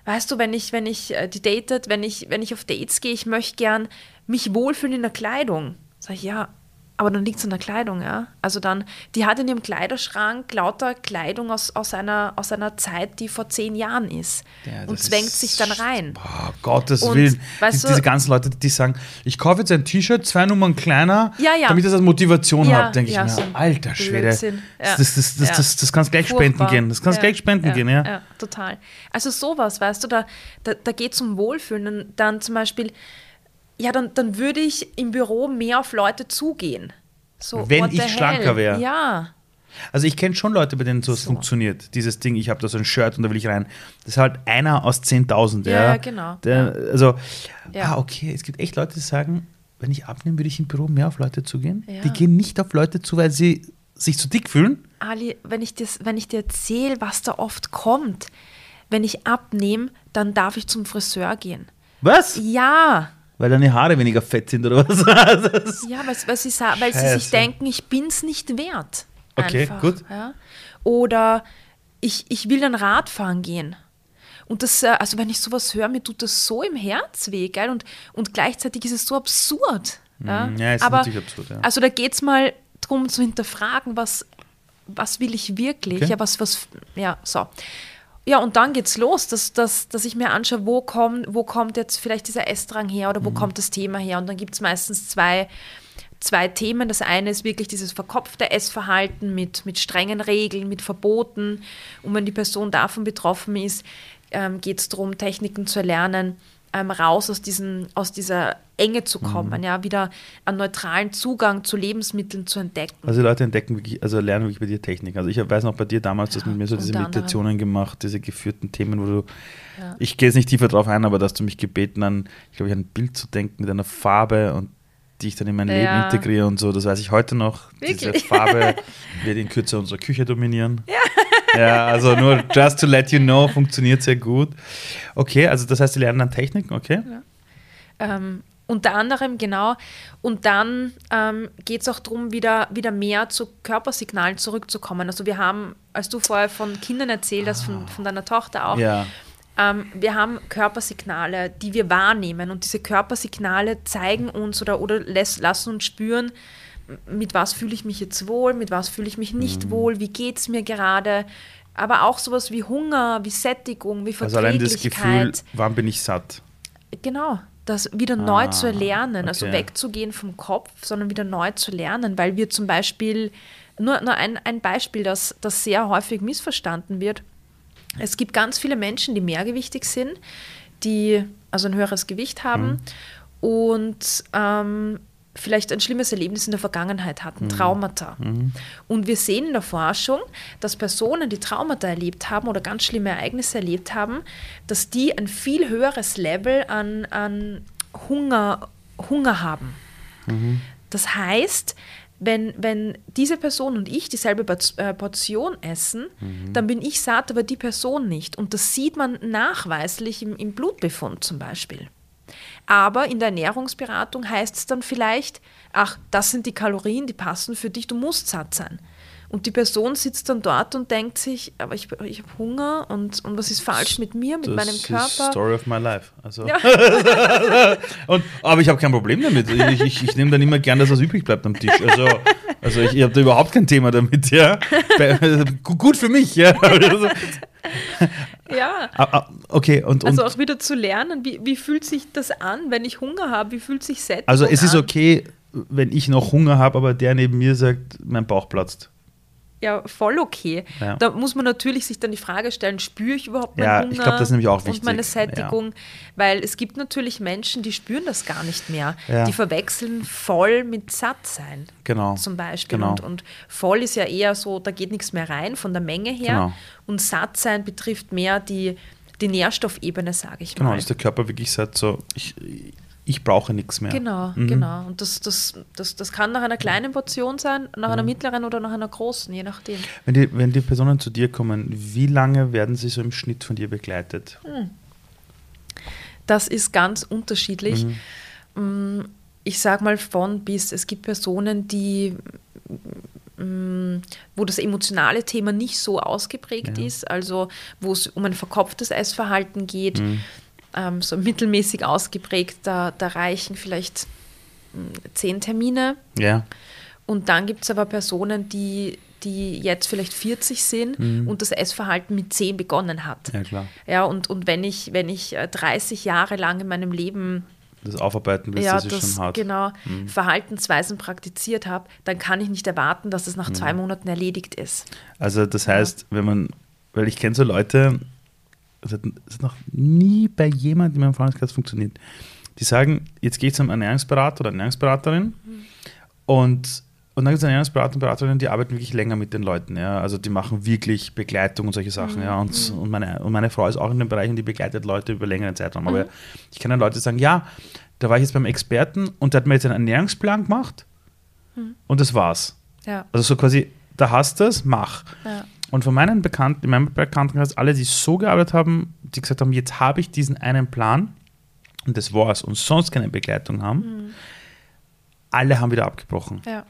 Speaker 2: weißt du, wenn ich, wenn ich äh, die datet, wenn ich, wenn ich auf Dates gehe, ich möchte gern mich wohlfühlen in der Kleidung. Sag ich, ja, aber dann liegt es an der Kleidung, ja. Also dann, die hat in ihrem Kleiderschrank lauter Kleidung aus, aus, einer, aus einer Zeit, die vor zehn Jahren ist.
Speaker 1: Ja,
Speaker 2: und zwängt
Speaker 1: ist-
Speaker 2: sich dann rein.
Speaker 1: Boah, Gottes
Speaker 2: Und,
Speaker 1: Willen.
Speaker 2: weißt du-
Speaker 1: diese ganzen Leute, die sagen, ich kaufe jetzt ein T-Shirt, zwei Nummern kleiner,
Speaker 2: Ja, ja.
Speaker 1: damit ich das als Motivation habe. Denke ich
Speaker 2: so
Speaker 1: mir,
Speaker 2: ein
Speaker 1: alter Schwede. Das, das, das, das, das kannst gleich spenden gehen. Das kannst gleich spenden gehen, ja.
Speaker 2: Ja, total. Also sowas, weißt du, da, da, da geht es um Wohlfühlen. Dann zum Beispiel, ja, dann, dann würde ich im Büro mehr auf Leute zugehen. So,
Speaker 1: Wenn ich schlanker
Speaker 2: hell?
Speaker 1: wär.
Speaker 2: Ja,
Speaker 1: Also ich kenne schon Leute, bei denen sowas
Speaker 2: So.
Speaker 1: funktioniert. Dieses Ding, ich habe da so ein Shirt und da will ich rein. Das ist halt einer aus 10.000.
Speaker 2: Ja,
Speaker 1: Ja,
Speaker 2: ja, genau.
Speaker 1: Der, Also,
Speaker 2: Ja.
Speaker 1: ah, okay, es gibt echt Leute, die sagen, wenn ich abnehme, würde ich im Büro mehr auf Leute zugehen.
Speaker 2: Ja.
Speaker 1: Die gehen nicht auf Leute zu, weil sie sich zu dick fühlen.
Speaker 2: Ali, wenn ich, das, wenn ich dir erzähle, was da oft kommt, wenn ich abnehme, dann darf ich zum Friseur gehen.
Speaker 1: Was?
Speaker 2: Ja,
Speaker 1: Weil deine Haare weniger fett sind oder was?
Speaker 2: Ja, weil, weil, sie, weil sie sich denken, ich bin es nicht wert.
Speaker 1: Okay,
Speaker 2: Einfach,
Speaker 1: gut.
Speaker 2: Ja? Oder ich, ich will dann Radfahren gehen. Und das, äh, also wenn ich sowas höre, mir tut das so im Herz weh, gell? Und, und gleichzeitig ist es so absurd. Ja,
Speaker 1: Mm, ja, ist
Speaker 2: Aber,
Speaker 1: natürlich absurd, ja.
Speaker 2: Also da geht es mal darum zu hinterfragen, was, was will ich wirklich?
Speaker 1: Okay.
Speaker 2: Ja, was, was, ja, so. Ja, und dann geht's los, dass, dass, dass ich mir anschaue, wo, komm, wo kommt jetzt vielleicht dieser Essdrang her oder wo kommt das Thema her. Und dann gibt es meistens zwei, zwei Themen. Das eine ist wirklich dieses verkopfte Essverhalten mit, mit strengen Regeln, mit Verboten. Und wenn die Person davon betroffen ist, ähm, geht es darum, Techniken zu erlernen, ähm, raus aus, diesen, aus dieser Enge zu kommen, ja, wieder einen neutralen Zugang zu Lebensmitteln zu entdecken.
Speaker 1: Also die Leute entdecken wirklich, also lernen wirklich bei dir Technik. Also ich weiß noch bei dir damals, dass mit mir so diese
Speaker 2: unter anderem.
Speaker 1: Meditationen gemacht, diese geführten Themen, wo du, ich gehe jetzt nicht tiefer drauf ein, aber dass du mich gebeten an, ich glaube, ich an ein Bild zu denken mit einer Farbe und die ich dann in mein Leben
Speaker 2: Ja.
Speaker 1: integriere und so, das weiß ich heute noch. Diese
Speaker 2: Wirklich?
Speaker 1: Farbe wird in Kürze unsere Küche dominieren. Ja. ja, also nur just to let you know, funktioniert sehr gut. Okay, also das heißt, sie lernen dann Techniken, okay?
Speaker 2: Ähm, unter anderem, genau. Und dann ähm, geht es auch darum, wieder, wieder mehr zu Körpersignalen zurückzukommen. Also wir haben, als du vorher von Kindern erzählt hast, von, von deiner Tochter auch,
Speaker 1: Ja.
Speaker 2: ähm, wir haben Körpersignale, die wir wahrnehmen. Und diese Körpersignale zeigen uns oder, oder lassen uns spüren, mit was fühle ich mich jetzt wohl, mit was fühle ich mich nicht
Speaker 1: Mhm.
Speaker 2: wohl, wie geht es mir gerade. Aber auch sowas wie Hunger, wie Sättigung, wie
Speaker 1: Also allein das
Speaker 2: Verträglichkeit.
Speaker 1: Gefühl, wann bin ich satt?
Speaker 2: Genau, das wieder neu
Speaker 1: Ah,
Speaker 2: zu erlernen, also
Speaker 1: okay.
Speaker 2: wegzugehen vom Kopf, sondern wieder neu zu lernen, weil wir zum Beispiel, nur, nur ein, ein Beispiel, das, das sehr häufig missverstanden wird. Es gibt ganz viele Menschen, die mehrgewichtig sind, die also ein höheres Gewicht haben und ähm, vielleicht ein schlimmes Erlebnis in der Vergangenheit hatten, Traumata. Und wir sehen in der Forschung, dass Personen, die Traumata erlebt haben oder ganz schlimme Ereignisse erlebt haben, dass die ein viel höheres Level an, an Hunger, Hunger haben. Das heißt, wenn, wenn diese Person und ich dieselbe äh, Portion essen, dann bin ich satt, aber die Person nicht. Und das sieht man nachweislich im, im Blutbefund zum Beispiel. Aber in der Ernährungsberatung heißt es dann vielleicht, ach, das sind die Kalorien, die passen für dich, du musst satt sein. Und die Person sitzt dann dort und denkt sich, aber ich, ich habe Hunger und, und was ist falsch mit mir, mit
Speaker 1: das
Speaker 2: meinem
Speaker 1: ist
Speaker 2: Körper?
Speaker 1: Story of my life. Also. und, aber ich habe kein Problem damit. Ich, ich, ich nehme dann immer gern, dass was übrig bleibt am Tisch. Also, also ich, ich habe da überhaupt kein Thema damit. Ja. Gut für mich. Ja. Also,
Speaker 2: Ja,
Speaker 1: ah, ah, okay, und, und
Speaker 2: also auch wieder zu lernen, wie, wie fühlt sich das an, wenn ich Hunger habe, wie fühlt sich Sättigung
Speaker 1: also es ist
Speaker 2: an?
Speaker 1: okay, wenn ich noch Hunger habe, aber der neben mir sagt, mein Bauch platzt.
Speaker 2: Ja, voll okay.
Speaker 1: Ja.
Speaker 2: Da muss man natürlich sich dann die Frage stellen, spüre ich überhaupt meinen
Speaker 1: Ja,
Speaker 2: Hunger
Speaker 1: ich glaub, das ist nämlich auch wichtig.
Speaker 2: und meine Sättigung? Weil es gibt natürlich Menschen, die spüren das gar nicht mehr.
Speaker 1: Ja.
Speaker 2: Die verwechseln voll mit Sattsein
Speaker 1: Genau.
Speaker 2: zum Beispiel.
Speaker 1: Genau.
Speaker 2: Und, und voll ist ja eher so, da geht nichts mehr rein von der Menge her.
Speaker 1: Genau.
Speaker 2: Und Sattsein betrifft mehr die, die Nährstoffebene, sage ich
Speaker 1: Genau,
Speaker 2: mal.
Speaker 1: dass der Körper wirklich sagt, so, ich, ich brauche nichts mehr.
Speaker 2: Genau,
Speaker 1: Mhm.
Speaker 2: genau. Und das, das, das, das kann nach einer kleinen Portion sein, nach einer mittleren oder nach einer großen, je nachdem.
Speaker 1: Wenn die, wenn die Personen zu dir kommen, wie lange werden sie so im Schnitt von dir begleitet?
Speaker 2: Das ist ganz unterschiedlich. Mm, Ich sage mal von bis. Es gibt Personen, die, mm, wo das emotionale Thema nicht so ausgeprägt
Speaker 1: Ja.
Speaker 2: ist, also wo es um ein verkopftes Essverhalten geht, ähm, so mittelmäßig ausgeprägt, da, da reichen vielleicht mm, zehn Termine.
Speaker 1: Ja.
Speaker 2: Und dann gibt es aber Personen, die, die jetzt vielleicht 40 sind und das Essverhalten mit 10 begonnen hat.
Speaker 1: Ja, klar.
Speaker 2: Ja, und, und wenn ich, wenn ich äh, 30 Jahre lang in meinem Leben
Speaker 1: Das Aufarbeiten willst,
Speaker 2: ja,
Speaker 1: das ist
Speaker 2: das,
Speaker 1: schon hart.
Speaker 2: genau Verhaltensweisen praktiziert habe, dann kann ich nicht erwarten, dass es nach zwei Monaten erledigt ist.
Speaker 1: Also das heißt, wenn man, weil ich kenne so Leute, es hat, es hat noch nie bei jemandem in meinem Freundeskreis funktioniert. Die sagen, jetzt gehe ich zum Ernährungsberater oder Ernährungsberaterin und, und dann gibt es Ernährungsberater und Beraterinnen, die arbeiten wirklich länger mit den Leuten. Ja? Also die machen wirklich Begleitung und solche Sachen. Ja? Und, und, meine, und meine Frau ist auch in dem Bereich und die begleitet Leute über längeren Zeitraum. Aber ich kenne dann Leute, die sagen, ja, da war ich jetzt beim Experten und der hat mir jetzt einen Ernährungsplan gemacht und das war's.
Speaker 2: Ja,
Speaker 1: Also so quasi, da hast du es, mach.
Speaker 2: ja,
Speaker 1: Und von meinen Bekannten, in meinem Bekanntenkreis, alle, die so gearbeitet haben, die gesagt haben, jetzt habe ich diesen einen Plan und das war's und sonst keine Begleitung haben, alle haben wieder abgebrochen.
Speaker 2: ja,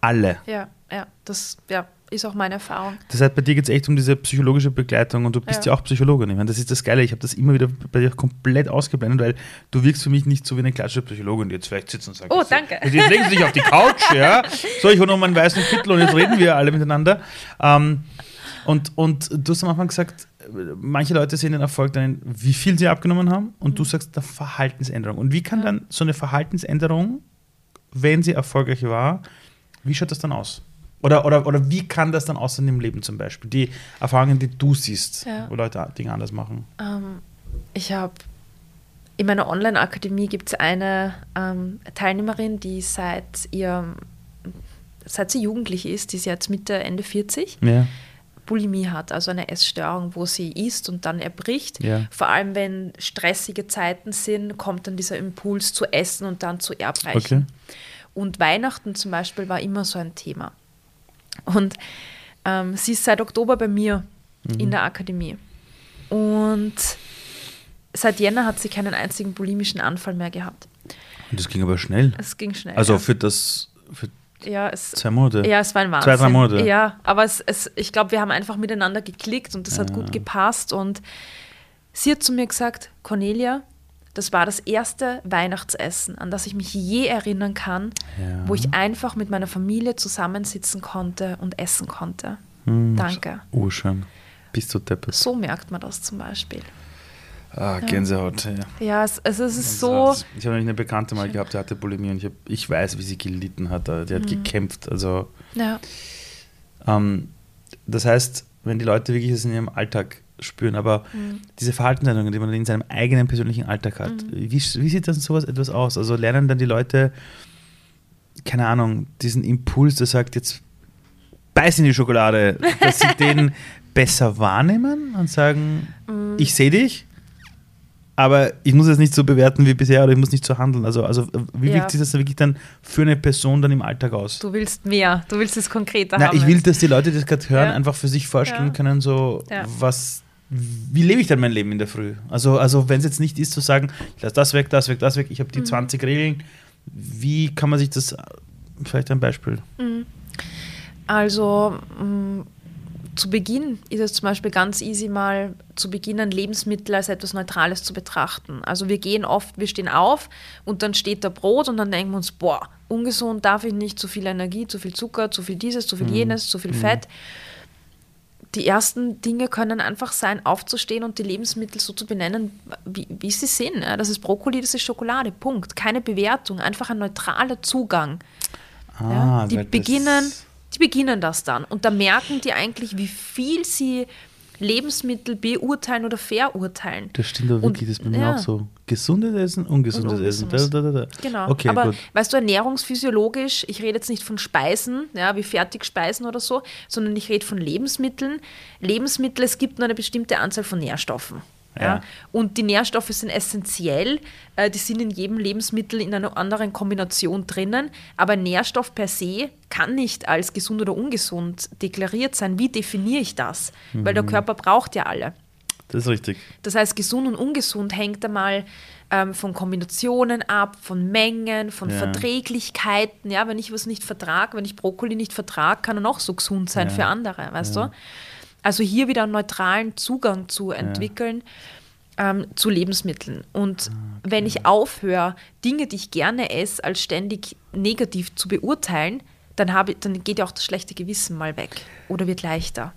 Speaker 1: Alle.
Speaker 2: ja, ja, das ja, ist auch meine Erfahrung.
Speaker 1: Das heißt, bei dir geht es echt um diese psychologische Begleitung und du bist ja,
Speaker 2: Ja.
Speaker 1: auch Psychologin. Ich meine, das ist das Geile. Ich habe das immer wieder bei dir komplett ausgeblendet, weil du wirkst für mich nicht so wie eine klassische Psychologin, die jetzt vielleicht sitzt und sagt,
Speaker 2: Oh, danke.
Speaker 1: Jetzt legen Sie sich auf die Couch, ja. So, ich hole noch meinen weißen Kittel und jetzt reden wir alle miteinander. Ähm, und, und du hast am Anfang gesagt, manche Leute sehen den Erfolg dann, wie viel sie abgenommen haben und du sagst, der Verhaltensänderung. Und wie kann dann so eine Verhaltensänderung, wenn sie erfolgreich war, wie schaut das dann aus? Oder, oder, oder wie kann das dann aussehen im Leben zum Beispiel? Die Erfahrungen, die du siehst,
Speaker 2: Ja.
Speaker 1: wo Leute Dinge anders machen.
Speaker 2: Ähm, ich habe in meiner Online-Akademie gibt es eine ähm, Teilnehmerin, die seit ihr, seit sie jugendlich ist, die ist jetzt Mitte, Ende 40,
Speaker 1: Ja.
Speaker 2: Bulimie hat, also eine Essstörung, wo sie isst und dann erbricht.
Speaker 1: Ja.
Speaker 2: Vor allem, wenn stressige Zeiten sind, kommt dann dieser Impuls zu essen und dann zu erbrechen.
Speaker 1: Okay.
Speaker 2: Und Weihnachten zum Beispiel war immer so ein Thema. Und ähm, sie ist seit Oktober bei mir in der Akademie. Und seit Jänner hat sie keinen einzigen bulimischen Anfall mehr gehabt.
Speaker 1: Und das ging aber schnell.
Speaker 2: Es ging schnell.
Speaker 1: Also
Speaker 2: ja.
Speaker 1: für das, für
Speaker 2: ja, es,
Speaker 1: zwei Monate.
Speaker 2: ja, es war ein Wahnsinn.
Speaker 1: Zwei, drei Monate.
Speaker 2: Ja, aber es, es, ich glaube, wir haben einfach miteinander geklickt und das hat gut gepasst. Und sie hat zu mir gesagt, Cornelia, das war das erste Weihnachtsessen, an das ich mich je erinnern kann,
Speaker 1: Ja.
Speaker 2: wo ich einfach mit meiner Familie zusammensitzen konnte und essen konnte.
Speaker 1: Hm,
Speaker 2: Danke.
Speaker 1: Urschön. Bist du deppert.
Speaker 2: So merkt man das zum Beispiel.
Speaker 1: Ah, Gänsehaut. Ja.
Speaker 2: Ja, es, es ist so.
Speaker 1: Ich habe nämlich eine Bekannte mal gehabt, die hatte Bulimie und ich, hab, ich weiß, wie sie gelitten hat. Die
Speaker 2: Mhm.
Speaker 1: hat gekämpft. Also,
Speaker 2: Ja,
Speaker 1: ähm, das heißt, wenn die Leute wirklich das in ihrem Alltag spüren, aber
Speaker 2: Mhm.
Speaker 1: diese Verhaltensänderungen, die man in seinem eigenen persönlichen Alltag hat,
Speaker 2: Mhm.
Speaker 1: wie, wie sieht das sowas etwas aus? Also lernen dann die Leute, keine Ahnung, diesen Impuls, der sagt, jetzt beiß in die Schokolade, dass sie den besser wahrnehmen und sagen,
Speaker 2: Mhm.
Speaker 1: ich sehe dich, aber ich muss es nicht so bewerten wie bisher oder ich muss nicht so handeln. Also, also wie
Speaker 2: Ja.
Speaker 1: wirkt sich das dann wirklich dann für eine Person dann im Alltag aus?
Speaker 2: du willst mehr, du willst es konkreter
Speaker 1: Na,
Speaker 2: haben.
Speaker 1: ich will, dass die Leute, die das gerade hören,
Speaker 2: Ja.
Speaker 1: einfach für sich vorstellen
Speaker 2: Ja.
Speaker 1: können, so was, wie lebe ich denn mein Leben in der Früh? Also, also wenn es jetzt nicht ist, zu sagen, ich lasse das weg, das weg, das weg, ich
Speaker 2: Mhm.
Speaker 1: habe die 20 Regeln, wie kann man sich das, vielleicht ein Beispiel?
Speaker 2: Also mh, zu Beginn ist es zum Beispiel ganz easy, mal zu beginnen, Lebensmittel als etwas Neutrales zu betrachten. Also wir gehen oft, wir stehen auf und dann steht da Brot und dann denken wir uns, boah, ungesund darf ich nicht, zu viel Energie, zu viel Zucker, zu viel dieses, zu viel jenes, zu viel Fett. Die ersten Dinge können einfach sein, aufzustehen und die Lebensmittel so zu benennen, wie, wie sie sind. Ja, Das ist Brokkoli, das ist Schokolade, Punkt. Keine Bewertung, einfach ein neutraler Zugang. Ja, die
Speaker 1: Ah, weil das-
Speaker 2: beginnen, die beginnen das dann. Und da merken die eigentlich, wie viel sie Lebensmittel beurteilen oder verurteilen.
Speaker 1: Das stimmt aber wirklich, das ist bei mir
Speaker 2: ja.
Speaker 1: auch so. Gesundes Essen, ungesundes
Speaker 2: Und
Speaker 1: Essen. Da, da, da.
Speaker 2: Genau.
Speaker 1: Okay,
Speaker 2: Aber
Speaker 1: gut.
Speaker 2: weißt du, ernährungsphysiologisch, ich rede jetzt nicht von Speisen, ja, wie Fertigspeisen oder so, sondern ich rede von Lebensmitteln. Lebensmittel, es gibt nur eine bestimmte Anzahl von Nährstoffen. Ja.
Speaker 1: Ja.
Speaker 2: Und die Nährstoffe sind essentiell, äh, die sind in jedem Lebensmittel in einer anderen Kombination drinnen, aber Nährstoff per se kann nicht als gesund oder ungesund deklariert sein. Wie definiere ich das? Weil
Speaker 1: Mhm.
Speaker 2: der Körper braucht ja alle.
Speaker 1: Das ist richtig.
Speaker 2: Das heißt, gesund und ungesund hängt einmal ähm, von Kombinationen ab, von Mengen, von
Speaker 1: Ja.
Speaker 2: Verträglichkeiten. Ja, wenn ich was nicht vertrage, wenn ich Brokkoli nicht vertrage, kann er noch so gesund sein
Speaker 1: Ja.
Speaker 2: für andere, weißt du? Also hier wieder einen neutralen Zugang zu entwickeln ähm, zu Lebensmitteln. Und wenn ich aufhöre, Dinge, die ich gerne esse, als ständig negativ zu beurteilen, dann, habe, dann geht ja auch das schlechte Gewissen mal weg oder wird leichter.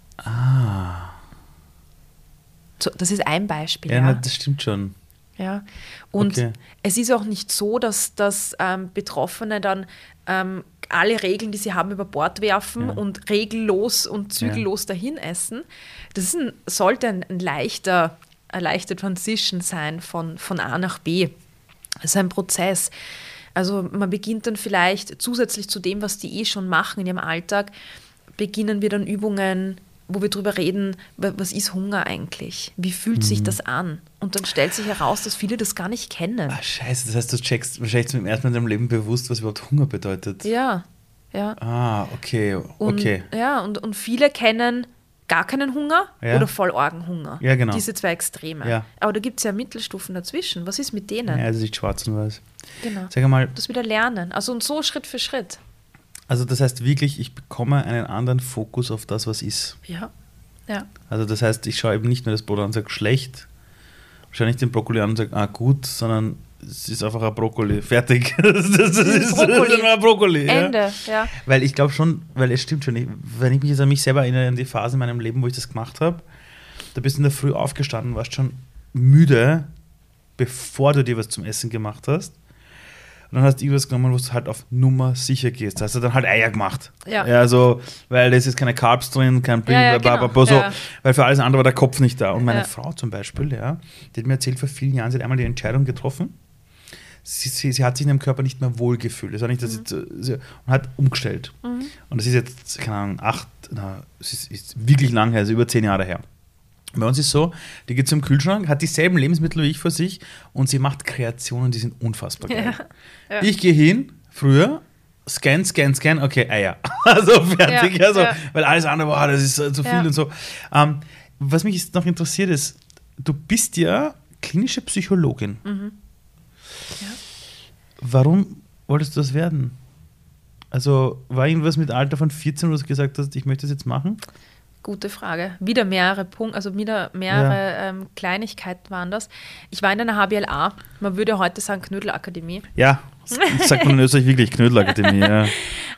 Speaker 2: So, das ist ein Beispiel.
Speaker 1: Ja,
Speaker 2: Ja,
Speaker 1: na, das stimmt schon.
Speaker 2: ja. Und
Speaker 1: Okay.
Speaker 2: es ist auch nicht so, dass, dass ähm, Betroffene dann ähm, alle Regeln, die sie haben, über Bord werfen
Speaker 1: Ja.
Speaker 2: und regellos und zügellos dahin essen. Das ein, sollte ein, ein leichter, eine leichte Transition sein von, von A nach B. Das ist ein Prozess. Also man beginnt dann vielleicht zusätzlich zu dem, was die eh schon machen in ihrem Alltag, beginnen wir dann Übungen, wo wir darüber reden, wa- was ist Hunger eigentlich? Wie fühlt sich das an? Und dann stellt sich heraus, dass viele das gar nicht kennen.
Speaker 1: Ah, scheiße, das heißt, du checkst wahrscheinlich zum ersten Mal in deinem Leben bewusst, was überhaupt Hunger bedeutet.
Speaker 2: Ja, ja.
Speaker 1: Ah, okay,
Speaker 2: Und,
Speaker 1: okay.
Speaker 2: Ja, und, und viele kennen gar keinen Hunger
Speaker 1: Ja.
Speaker 2: oder voll Orgenhunger.
Speaker 1: Ja, genau.
Speaker 2: Diese zwei Extreme.
Speaker 1: Ja.
Speaker 2: Aber da gibt es ja Mittelstufen dazwischen. Was ist mit denen?
Speaker 1: Ja, also nicht schwarz und weiß.
Speaker 2: Genau.
Speaker 1: Sag mal,
Speaker 2: Das wieder lernen. Also und so Schritt für Schritt.
Speaker 1: Also das heißt wirklich, ich bekomme einen anderen Fokus auf das, was ist.
Speaker 2: Ja. Ja.
Speaker 1: Also das heißt, ich schaue eben nicht nur das Brot an und sage schlecht, schaue nicht den Brokkoli an und sage, ah gut, sondern es ist einfach ein Brokkoli, fertig. Das, das, das ist
Speaker 2: Brokkoli.
Speaker 1: nur ein Brokkoli. Ja.
Speaker 2: Ende. Ja.
Speaker 1: Weil ich glaube schon, weil es stimmt schon, ich, wenn ich mich jetzt an mich selber erinnere, an die Phase in meinem Leben, wo ich das gemacht habe, da bist du in der Früh aufgestanden, warst schon müde, bevor du dir was zum Essen gemacht hast. Und dann hast du irgendwas genommen, wo du halt auf Nummer sicher gehst. Da hast du dann halt Eier gemacht.
Speaker 2: Ja.
Speaker 1: Ja, so, weil da ist keine Carbs drin, kein
Speaker 2: Ja, ja,
Speaker 1: Blablabla,
Speaker 2: genau.
Speaker 1: so,
Speaker 2: Ja.
Speaker 1: weil für alles andere war der Kopf nicht da. Und meine
Speaker 2: Ja.
Speaker 1: Frau zum Beispiel, ja, die hat mir erzählt, vor vielen Jahren, sie hat einmal die Entscheidung getroffen, sie, sie, sie hat sich in ihrem Körper nicht mehr wohl gefühlt. Das war nicht, dass
Speaker 2: Mhm.
Speaker 1: sie, sie, und hat umgestellt. Und das ist jetzt, keine Ahnung, acht, na, es ist, ist wirklich lang her, also über zehn Jahre her. Bei uns ist so, die geht zum Kühlschrank, hat dieselben Lebensmittel wie ich vor sich und sie macht Kreationen, die sind unfassbar geil.
Speaker 2: Ja.
Speaker 1: Ich gehe hin, früher, scan, scan, scan, okay, Eier. Also fertig,
Speaker 2: Ja,
Speaker 1: also,
Speaker 2: ja.
Speaker 1: weil alles andere, boah, das ist äh, zu viel
Speaker 2: Ja.
Speaker 1: und so. Ähm, was mich jetzt noch interessiert ist, du bist ja klinische Psychologin.
Speaker 2: Mhm. Ja.
Speaker 1: Warum wolltest du das werden? Also war irgendwas mit Alter von 14, wo du gesagt hast, ich möchte das jetzt machen?
Speaker 2: Gute Frage. Wieder mehrere Punkte, also wieder mehrere ähm, Kleinigkeiten waren das. Ich war in einer HBLA, man würde heute sagen Knödelakademie.
Speaker 1: Ja, das sagt man in Österreich wirklich, Knödelakademie. Ja.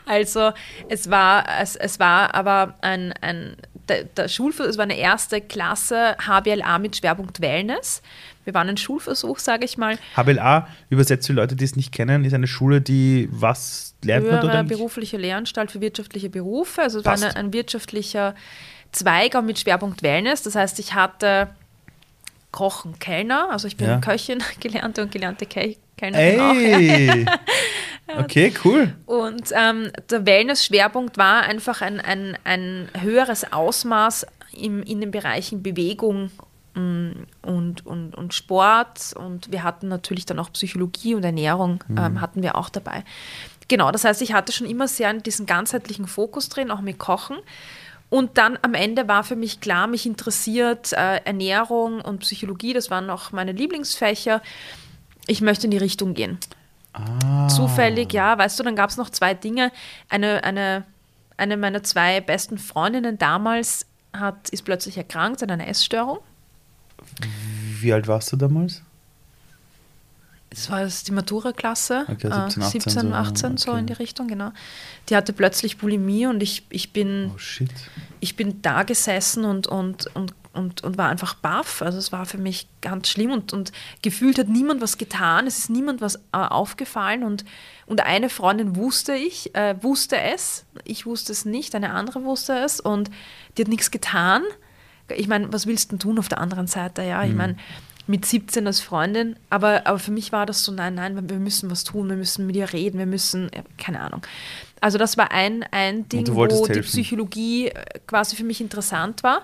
Speaker 2: Also es war, es, es war aber ein, ein der, der Schulversuch, es war eine erste Klasse HBLA mit Schwerpunkt Wellness. Wir waren ein Schulversuch, sage ich mal.
Speaker 1: HBLA, übersetzt für Leute, die es nicht kennen, ist eine Schule, die was lernt man dort
Speaker 2: berufliche Lehranstalt für wirtschaftliche Berufe. Also es
Speaker 1: Passt.
Speaker 2: war eine, ein wirtschaftlicher Zweig auch mit Schwerpunkt Wellness. Das heißt, ich hatte Kochen, Kellner, also ich bin
Speaker 1: Ja.
Speaker 2: Köchin, gelernte und gelernte Ke Kellnerin auch. Ja.
Speaker 1: Ey! Okay, cool.
Speaker 2: Und ähm, der Wellness-Schwerpunkt war einfach ein, ein, ein höheres Ausmaß im, in den Bereichen Bewegung mm, und, und, und Sport. Und wir hatten natürlich dann auch Psychologie und Ernährung ähm, hatten wir auch dabei. Genau, das heißt, ich hatte schon immer sehr diesen ganzheitlichen Fokus drin, auch mit Kochen. Und dann am Ende war für mich klar, mich interessiert äh, Ernährung und Psychologie, das waren auch meine Lieblingsfächer. Ich möchte in die Richtung gehen
Speaker 1: Ah.
Speaker 2: zufällig, ja, weißt du, dann gab es noch zwei Dinge. Eine, eine, eine meiner zwei besten Freundinnen damals hat, ist plötzlich erkrankt an einer Essstörung.
Speaker 1: Wie alt warst du damals?
Speaker 2: Das war die Matura-Klasse,
Speaker 1: Okay,
Speaker 2: äh,
Speaker 1: 17, 18
Speaker 2: 17,
Speaker 1: so,
Speaker 2: 18, so
Speaker 1: okay.
Speaker 2: in die Richtung, genau. Die hatte plötzlich Bulimie und ich, ich, bin,
Speaker 1: Oh
Speaker 2: ich bin da gesessen und, und, und, und, und war einfach baff. Also es war für mich ganz schlimm und, und gefühlt hat niemand was getan. Es ist niemand was äh, aufgefallen und, und eine Freundin wusste ich, äh, wusste es. Ich wusste es nicht, eine andere wusste es und die hat nichts getan. Ich meine, was willst du denn tun auf der anderen Seite? Ja, ich meine, mit 17 als Freundin, aber, aber für mich war das so, nein, nein, wir müssen was tun, wir müssen mit ihr reden, wir müssen, ja, keine Ahnung. Also das war ein, ein Ding, wo
Speaker 1: wolltest
Speaker 2: die
Speaker 1: helfen.
Speaker 2: Psychologie äh, quasi für mich interessant war.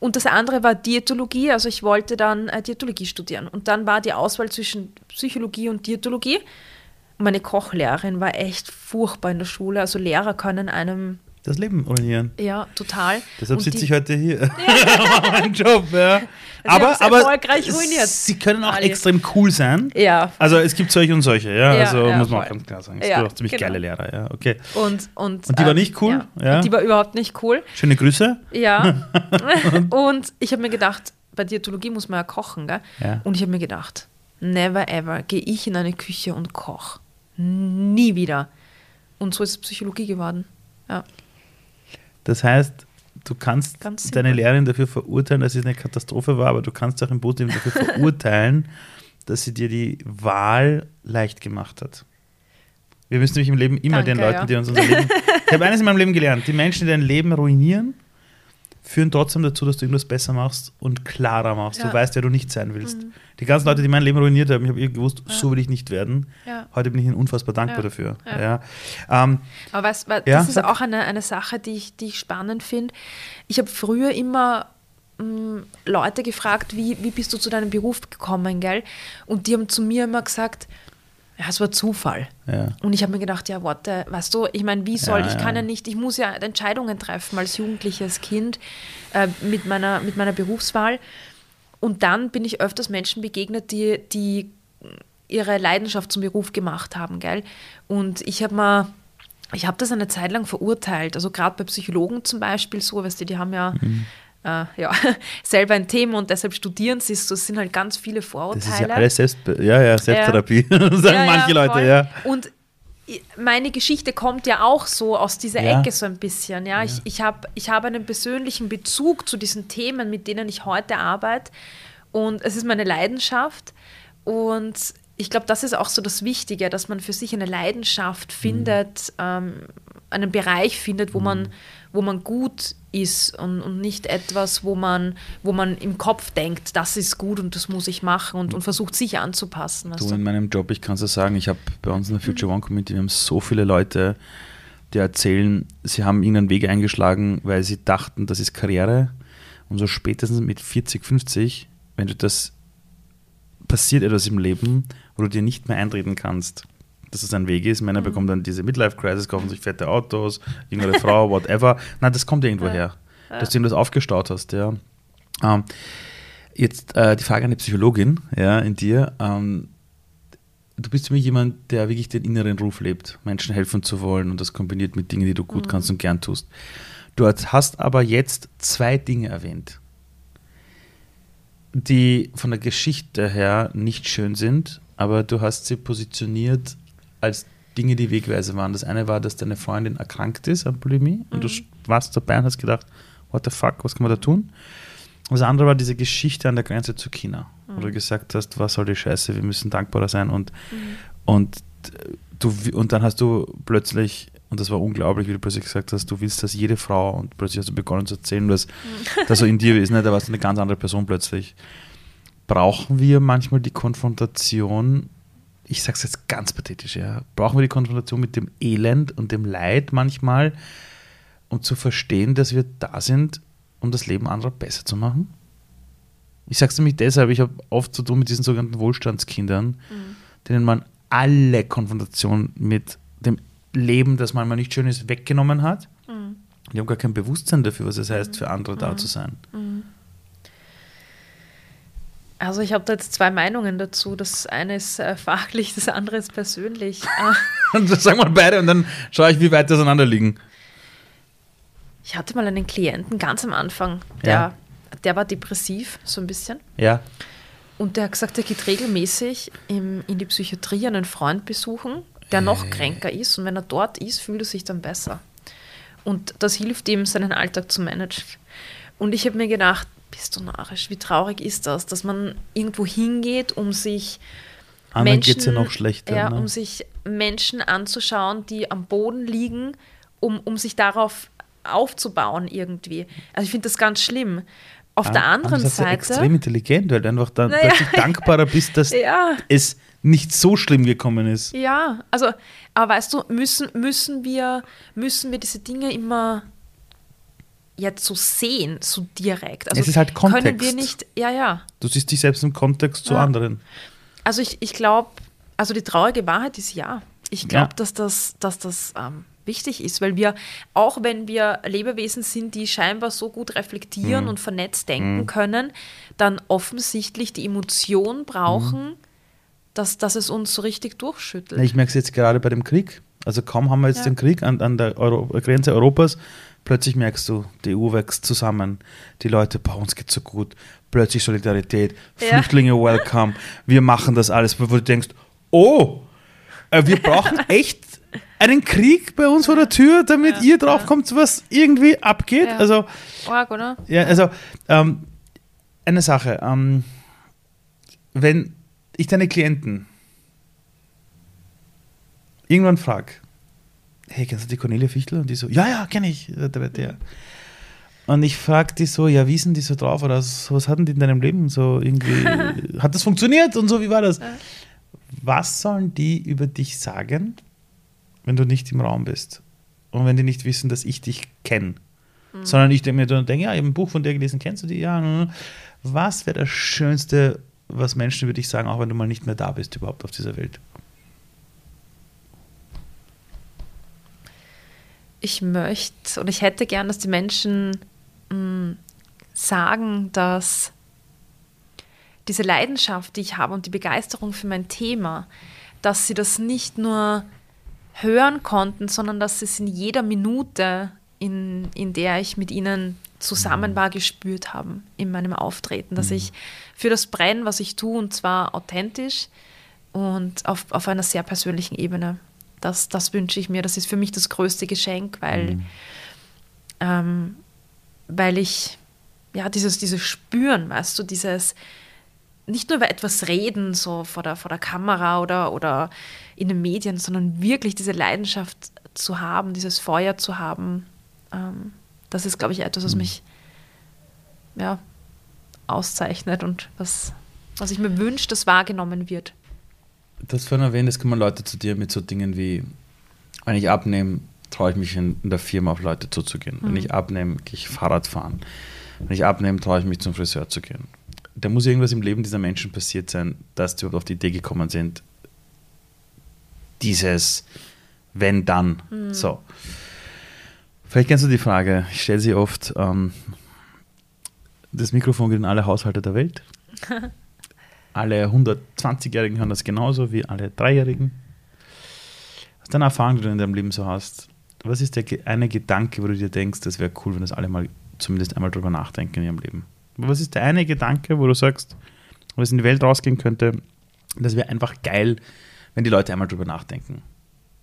Speaker 2: Und das andere war Diätologie, also ich wollte dann äh, Diätologie studieren. Und dann war die Auswahl zwischen Psychologie und Diätologie. Meine Kochlehrerin war echt furchtbar in der Schule. Also Lehrer können einem,
Speaker 1: Das Leben ruinieren.
Speaker 2: ja, total.
Speaker 1: Deshalb sitze ich heute hier. mein Job, ja.
Speaker 2: Sie
Speaker 1: Aber, aber
Speaker 2: erfolgreich ruiniert.
Speaker 1: sie können auch
Speaker 2: Ali.
Speaker 1: extrem cool sein.
Speaker 2: Ja,
Speaker 1: Also es gibt solche und solche, ja.
Speaker 2: Ja,
Speaker 1: also
Speaker 2: ja,
Speaker 1: muss man auch
Speaker 2: voll.
Speaker 1: ganz klar sagen. Es
Speaker 2: Ja,
Speaker 1: gibt auch ziemlich
Speaker 2: genau.
Speaker 1: geile Lehrer, ja. Okay.
Speaker 2: und, und,
Speaker 1: Und die war
Speaker 2: ähm,
Speaker 1: nicht cool?
Speaker 2: Ja. Die war überhaupt nicht cool.
Speaker 1: Schöne Grüße.
Speaker 2: Ja. und ich habe mir gedacht, bei Diätologie muss man ja kochen, gell?
Speaker 1: Ja.
Speaker 2: Und ich habe mir gedacht, never ever gehe ich in eine Küche und koche. Nie wieder. Und so ist Psychologie geworden. Ja.
Speaker 1: Das heißt, du kannst deine. Lehrerin dafür verurteilen, dass es eine Katastrophe war, aber du kannst auch im Positiven dafür verurteilen, dass sie dir die Wahl leicht gemacht hat. Wir müssen nämlich im Leben immer
Speaker 2: Danke,
Speaker 1: den Leuten,
Speaker 2: ja.
Speaker 1: die uns unser Leben. Ich habe eines in meinem Leben gelernt: Die Menschen, die dein Leben ruinieren, führen trotzdem dazu, dass du irgendwas besser machst und klarer machst. Du
Speaker 2: Ja. Mhm.
Speaker 1: weißt, wer du nicht sein willst. Die ganzen Leute, die mein Leben ruiniert haben, ich habe gewusst, so will ich nicht werden.
Speaker 2: Ja.
Speaker 1: Heute bin ich ihnen unfassbar dankbar
Speaker 2: Ja.
Speaker 1: dafür.
Speaker 2: Ja.
Speaker 1: Ja. Ähm,
Speaker 2: Aber weil
Speaker 1: Ja,
Speaker 2: das ist auch eine, eine Sache, die ich, die ich spannend finde. Ich habe früher immer mh, Leute gefragt, wie, wie bist du zu deinem Beruf gekommen, gell? Und die haben zu mir immer gesagt, ja, es war Zufall.
Speaker 1: ja.
Speaker 2: Und ich habe mir gedacht, ja, warte, weißt du, ich meine, wie soll,
Speaker 1: Ja,
Speaker 2: ich
Speaker 1: ja.
Speaker 2: kann ja nicht, ich muss ja Entscheidungen treffen als jugendliches Kind äh, mit, meiner, mit meiner Berufswahl. Und dann bin ich öfters Menschen begegnet, die, die ihre Leidenschaft zum Beruf gemacht haben, gell? Und ich habe mal, ich habe das eine Zeit lang verurteilt, also gerade bei Psychologen zum Beispiel so, weißt du, die haben ja,
Speaker 1: Mhm.
Speaker 2: Äh, ja selber ein Thema und deshalb studieren sie es, so es sind halt ganz viele Vorurteile.
Speaker 1: Das ist ja alles Selbst ja, ja, Selbsttherapie, sagen
Speaker 2: Ja,
Speaker 1: manche
Speaker 2: ja,
Speaker 1: Leute,
Speaker 2: voll.
Speaker 1: ja.
Speaker 2: Und meine Geschichte kommt ja auch so aus dieser
Speaker 1: Ja.
Speaker 2: Ecke so ein bisschen. Ja, ich, ich habe ich hab einen persönlichen Bezug zu diesen Themen, mit denen ich heute arbeite. Und es ist meine Leidenschaft. Und ich glaube, das ist auch so das Wichtige, dass man für sich eine Leidenschaft findet, mhm. ähm, einen Bereich findet, wo mhm. man, wo man gut ist und, und nicht etwas, wo man, wo man im Kopf denkt, das ist gut und das muss ich machen und, und versucht sich anzupassen.
Speaker 1: Du, du, in meinem Job, ich kann es ja sagen, ich habe bei uns in der Future One Community, wir haben so viele Leute, die erzählen, sie haben irgendeinen Weg eingeschlagen, weil sie dachten, das ist Karriere und so spätestens mit 40, 50, wenn du das passiert etwas im Leben, wo du dir nicht mehr eintreten kannst, dass es ein Weg ist. Männer mhm. bekommen dann diese Midlife-Crisis, kaufen sich fette Autos, jüngere Frau, whatever. Nein, das kommt irgendwo ja. her, dass du irgendwas aufgestaut hast. Ja. Ähm, jetzt äh, die Frage an die Psychologin ja, in dir. Ähm, du bist für mich jemand, der wirklich den inneren Ruf lebt, Menschen helfen zu wollen und das kombiniert mit Dingen, die du gut mhm. kannst und gern tust. Du hast aber jetzt zwei Dinge erwähnt, die von der Geschichte her nicht schön sind, aber du hast sie positioniert als Dinge, die Wegweise waren. Das eine war, dass deine Freundin erkrankt ist an Bulimie mhm. und du mhm. warst dabei und hast gedacht, what the fuck, was kann man da tun? Und das andere war diese Geschichte an der Grenze zu China, mhm. wo du mhm. gesagt hast, was soll die Scheiße, wir müssen dankbarer sein und, mhm. und, du, und dann hast du plötzlich und das war unglaublich, wie du plötzlich gesagt hast, du willst, dass jede Frau, und plötzlich hast du begonnen zu erzählen, was da so in dir ist, ne? da warst du eine ganz andere Person plötzlich. Brauchen wir manchmal die Konfrontation, ich sage es jetzt ganz pathetisch, ja, brauchen wir die Konfrontation mit dem Elend und dem Leid manchmal, um zu verstehen, dass wir da sind, um das Leben anderer besser zu machen? Ich sage es nämlich deshalb, ich habe oft zu tun mit diesen sogenannten Wohlstandskindern, mhm. denen man alle Konfrontation mit dem Leben, das manchmal nicht schön ist, weggenommen hat. Mhm. Die haben gar kein Bewusstsein dafür, was es heißt, für andere mhm. da zu sein. Mhm.
Speaker 2: Also ich habe da jetzt zwei Meinungen dazu. Das eine ist äh, fachlich, das andere ist persönlich.
Speaker 1: das sagen wir beide und dann schaue ich, wie weit das auseinander liegen.
Speaker 2: Ich hatte mal einen Klienten ganz am Anfang, der, ja. der war depressiv, so ein bisschen.
Speaker 1: Ja.
Speaker 2: Und der hat gesagt, er geht regelmäßig im, in die Psychiatrie einen Freund besuchen der noch kränker ist. Und wenn er dort ist, fühlt er sich dann besser. Und das hilft ihm, seinen Alltag zu managen. Und ich habe mir gedacht, bist du narrisch, wie traurig ist das, dass man irgendwo hingeht, um sich
Speaker 1: Anderen Menschen, geht's ja noch schlechter,
Speaker 2: ja, ne? um sich Menschen anzuschauen, die am Boden liegen, um, um sich darauf aufzubauen irgendwie. Also ich finde das ganz schlimm. Auf ah, der anderen Seite.
Speaker 1: Das ist extrem intelligent, weil du einfach dann naja, dankbarer bist, dass ja. es nicht so schlimm gekommen ist.
Speaker 2: Ja, also, aber weißt du, müssen, müssen, wir, müssen wir diese Dinge immer jetzt so sehen, so direkt. Also
Speaker 1: es ist halt Kontext.
Speaker 2: Können wir nicht, ja, ja.
Speaker 1: Du siehst dich selbst im Kontext zu anderen.
Speaker 2: Also ich, ich glaube, also die traurige Wahrheit ist ja. Ich glaube, ja. dass das, dass das ähm, wichtig ist, weil wir, auch wenn wir Lebewesen sind, die scheinbar so gut reflektieren mhm. und vernetzt denken mhm. können, dann offensichtlich die Emotion brauchen, mhm dass, dass es uns so richtig durchschüttelt.
Speaker 1: Ich merke es jetzt gerade bei dem Krieg. Also kaum haben wir jetzt ja. den Krieg an, an der Euro Grenze Europas, plötzlich merkst du, die EU wächst zusammen, die Leute, bei uns geht so gut, plötzlich Solidarität, ja. Flüchtlinge welcome, wir machen das alles, wo du denkst, oh, äh, wir brauchen echt einen Krieg bei uns vor der Tür, damit ja, ihr draufkommt, was irgendwie abgeht. Also,
Speaker 2: Org, oder?
Speaker 1: Ja, also ähm, eine Sache, ähm, wenn ich deine Klienten irgendwann frage, hey, kennst du die Cornelia Fichtel? Und die so, ja, ja, kenne ich. Der, Und ich frage die so, ja, wie sind die so drauf? Oder so, was hatten die in deinem Leben? So irgendwie, hat das funktioniert und so, wie war das? Was sollen die über dich sagen, wenn du nicht im Raum bist? Und wenn die nicht wissen, dass ich dich kenne? Mhm. Sondern ich mir denke, ja, ich habe ein Buch von dir gelesen, kennst du die? Ja. Was wäre das Schönste, was Menschen über dich sagen, auch wenn du mal nicht mehr da bist überhaupt auf dieser Welt?
Speaker 2: Ich möchte und ich hätte gern, dass die Menschen mh, mm, sagen, dass diese Leidenschaft, die ich habe und die Begeisterung für mein Thema, dass sie das nicht nur hören konnten, sondern dass sie es in jeder Minute, in, in der ich mit ihnen zusammen mhm. war, gespürt haben in meinem Auftreten, dass mhm. ich für das brennen, was ich tue, und zwar authentisch und auf, auf einer sehr persönlichen Ebene. Das, das wünsche ich mir. Das ist für mich das größte Geschenk, weil, mhm. ähm, weil ich, ja, dieses, dieses Spüren, weißt du, dieses, nicht nur über etwas reden, so vor der, vor der Kamera oder, oder in den Medien, sondern wirklich diese Leidenschaft zu haben, dieses Feuer zu haben, ähm, das ist, glaube ich, etwas, was mhm. mich ja, auszeichnet und was, was ich mir wünsche, dass wahrgenommen wird.
Speaker 1: Du hast vorhin erwähnt, es kommen Leute zu dir mit so Dingen wie, wenn ich abnehme, traue ich mich in, der Firma auf Leute zuzugehen. Mhm. Wenn ich abnehme, gehe ich Fahrrad fahren. Wenn ich abnehme, traue ich mich zum Friseur zu gehen. Da muss irgendwas im Leben dieser Menschen passiert sein, dass die auf die Idee gekommen sind, dieses wenn dann. Mhm. So. Vielleicht kennst du die Frage, ich stelle sie oft, ähm, das Mikrofon geht in alle Haushalte der Welt. alle 120-Jährigen hören das genauso wie alle Dreijährigen. Aus deiner Erfahrung, die du in deinem Leben so hast, was ist der eine Gedanke, wo du dir denkst, das wäre cool, wenn das alle mal zumindest einmal drüber nachdenken in ihrem Leben? Was ist der eine Gedanke, wo du sagst, was in die Welt rausgehen könnte, das wäre einfach geil, wenn die Leute einmal drüber nachdenken?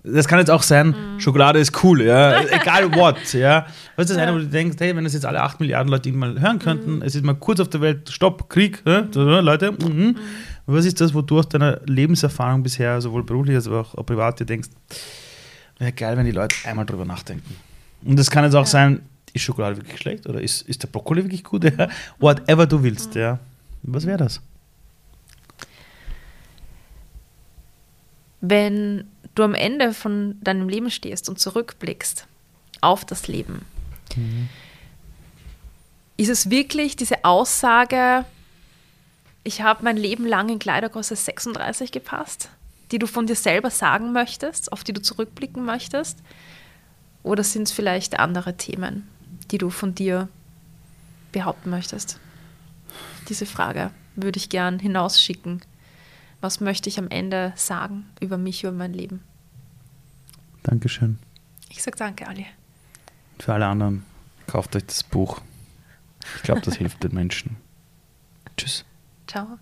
Speaker 1: Das kann jetzt auch sein, mhm. Schokolade ist cool, ja. Egal what, ja. Was ist das ja. eine, wo du denkst, hey, wenn das jetzt alle 8 Milliarden Leute mal hören könnten, mhm. es ist mal kurz auf der Welt, Stopp, Krieg, ja? Leute. Mhm. mhm. Was ist das, wo du aus deiner Lebenserfahrung bisher, sowohl beruflich als auch privat, dir denkst, wäre geil, wenn die Leute einmal drüber nachdenken. Und das kann jetzt auch ja. sein, ist Schokolade wirklich schlecht oder ist, ist der Brokkoli wirklich gut? Ja? Whatever du willst, mhm. ja. Was wäre das?
Speaker 2: Wenn du am Ende von deinem Leben stehst und zurückblickst auf das Leben, mhm. ist es wirklich diese Aussage, ich habe mein Leben lang in Kleidergröße 36 gepasst, die du von dir selber sagen möchtest, auf die du zurückblicken möchtest? Oder sind es vielleicht andere Themen, die du von dir behaupten möchtest? Diese Frage würde ich gern hinausschicken was möchte ich am Ende sagen über mich, über mein Leben.
Speaker 1: Dankeschön.
Speaker 2: Ich sage danke, Ali.
Speaker 1: Für alle anderen, kauft euch das Buch. Ich glaube, das hilft den Menschen. Tschüss.
Speaker 2: Ciao.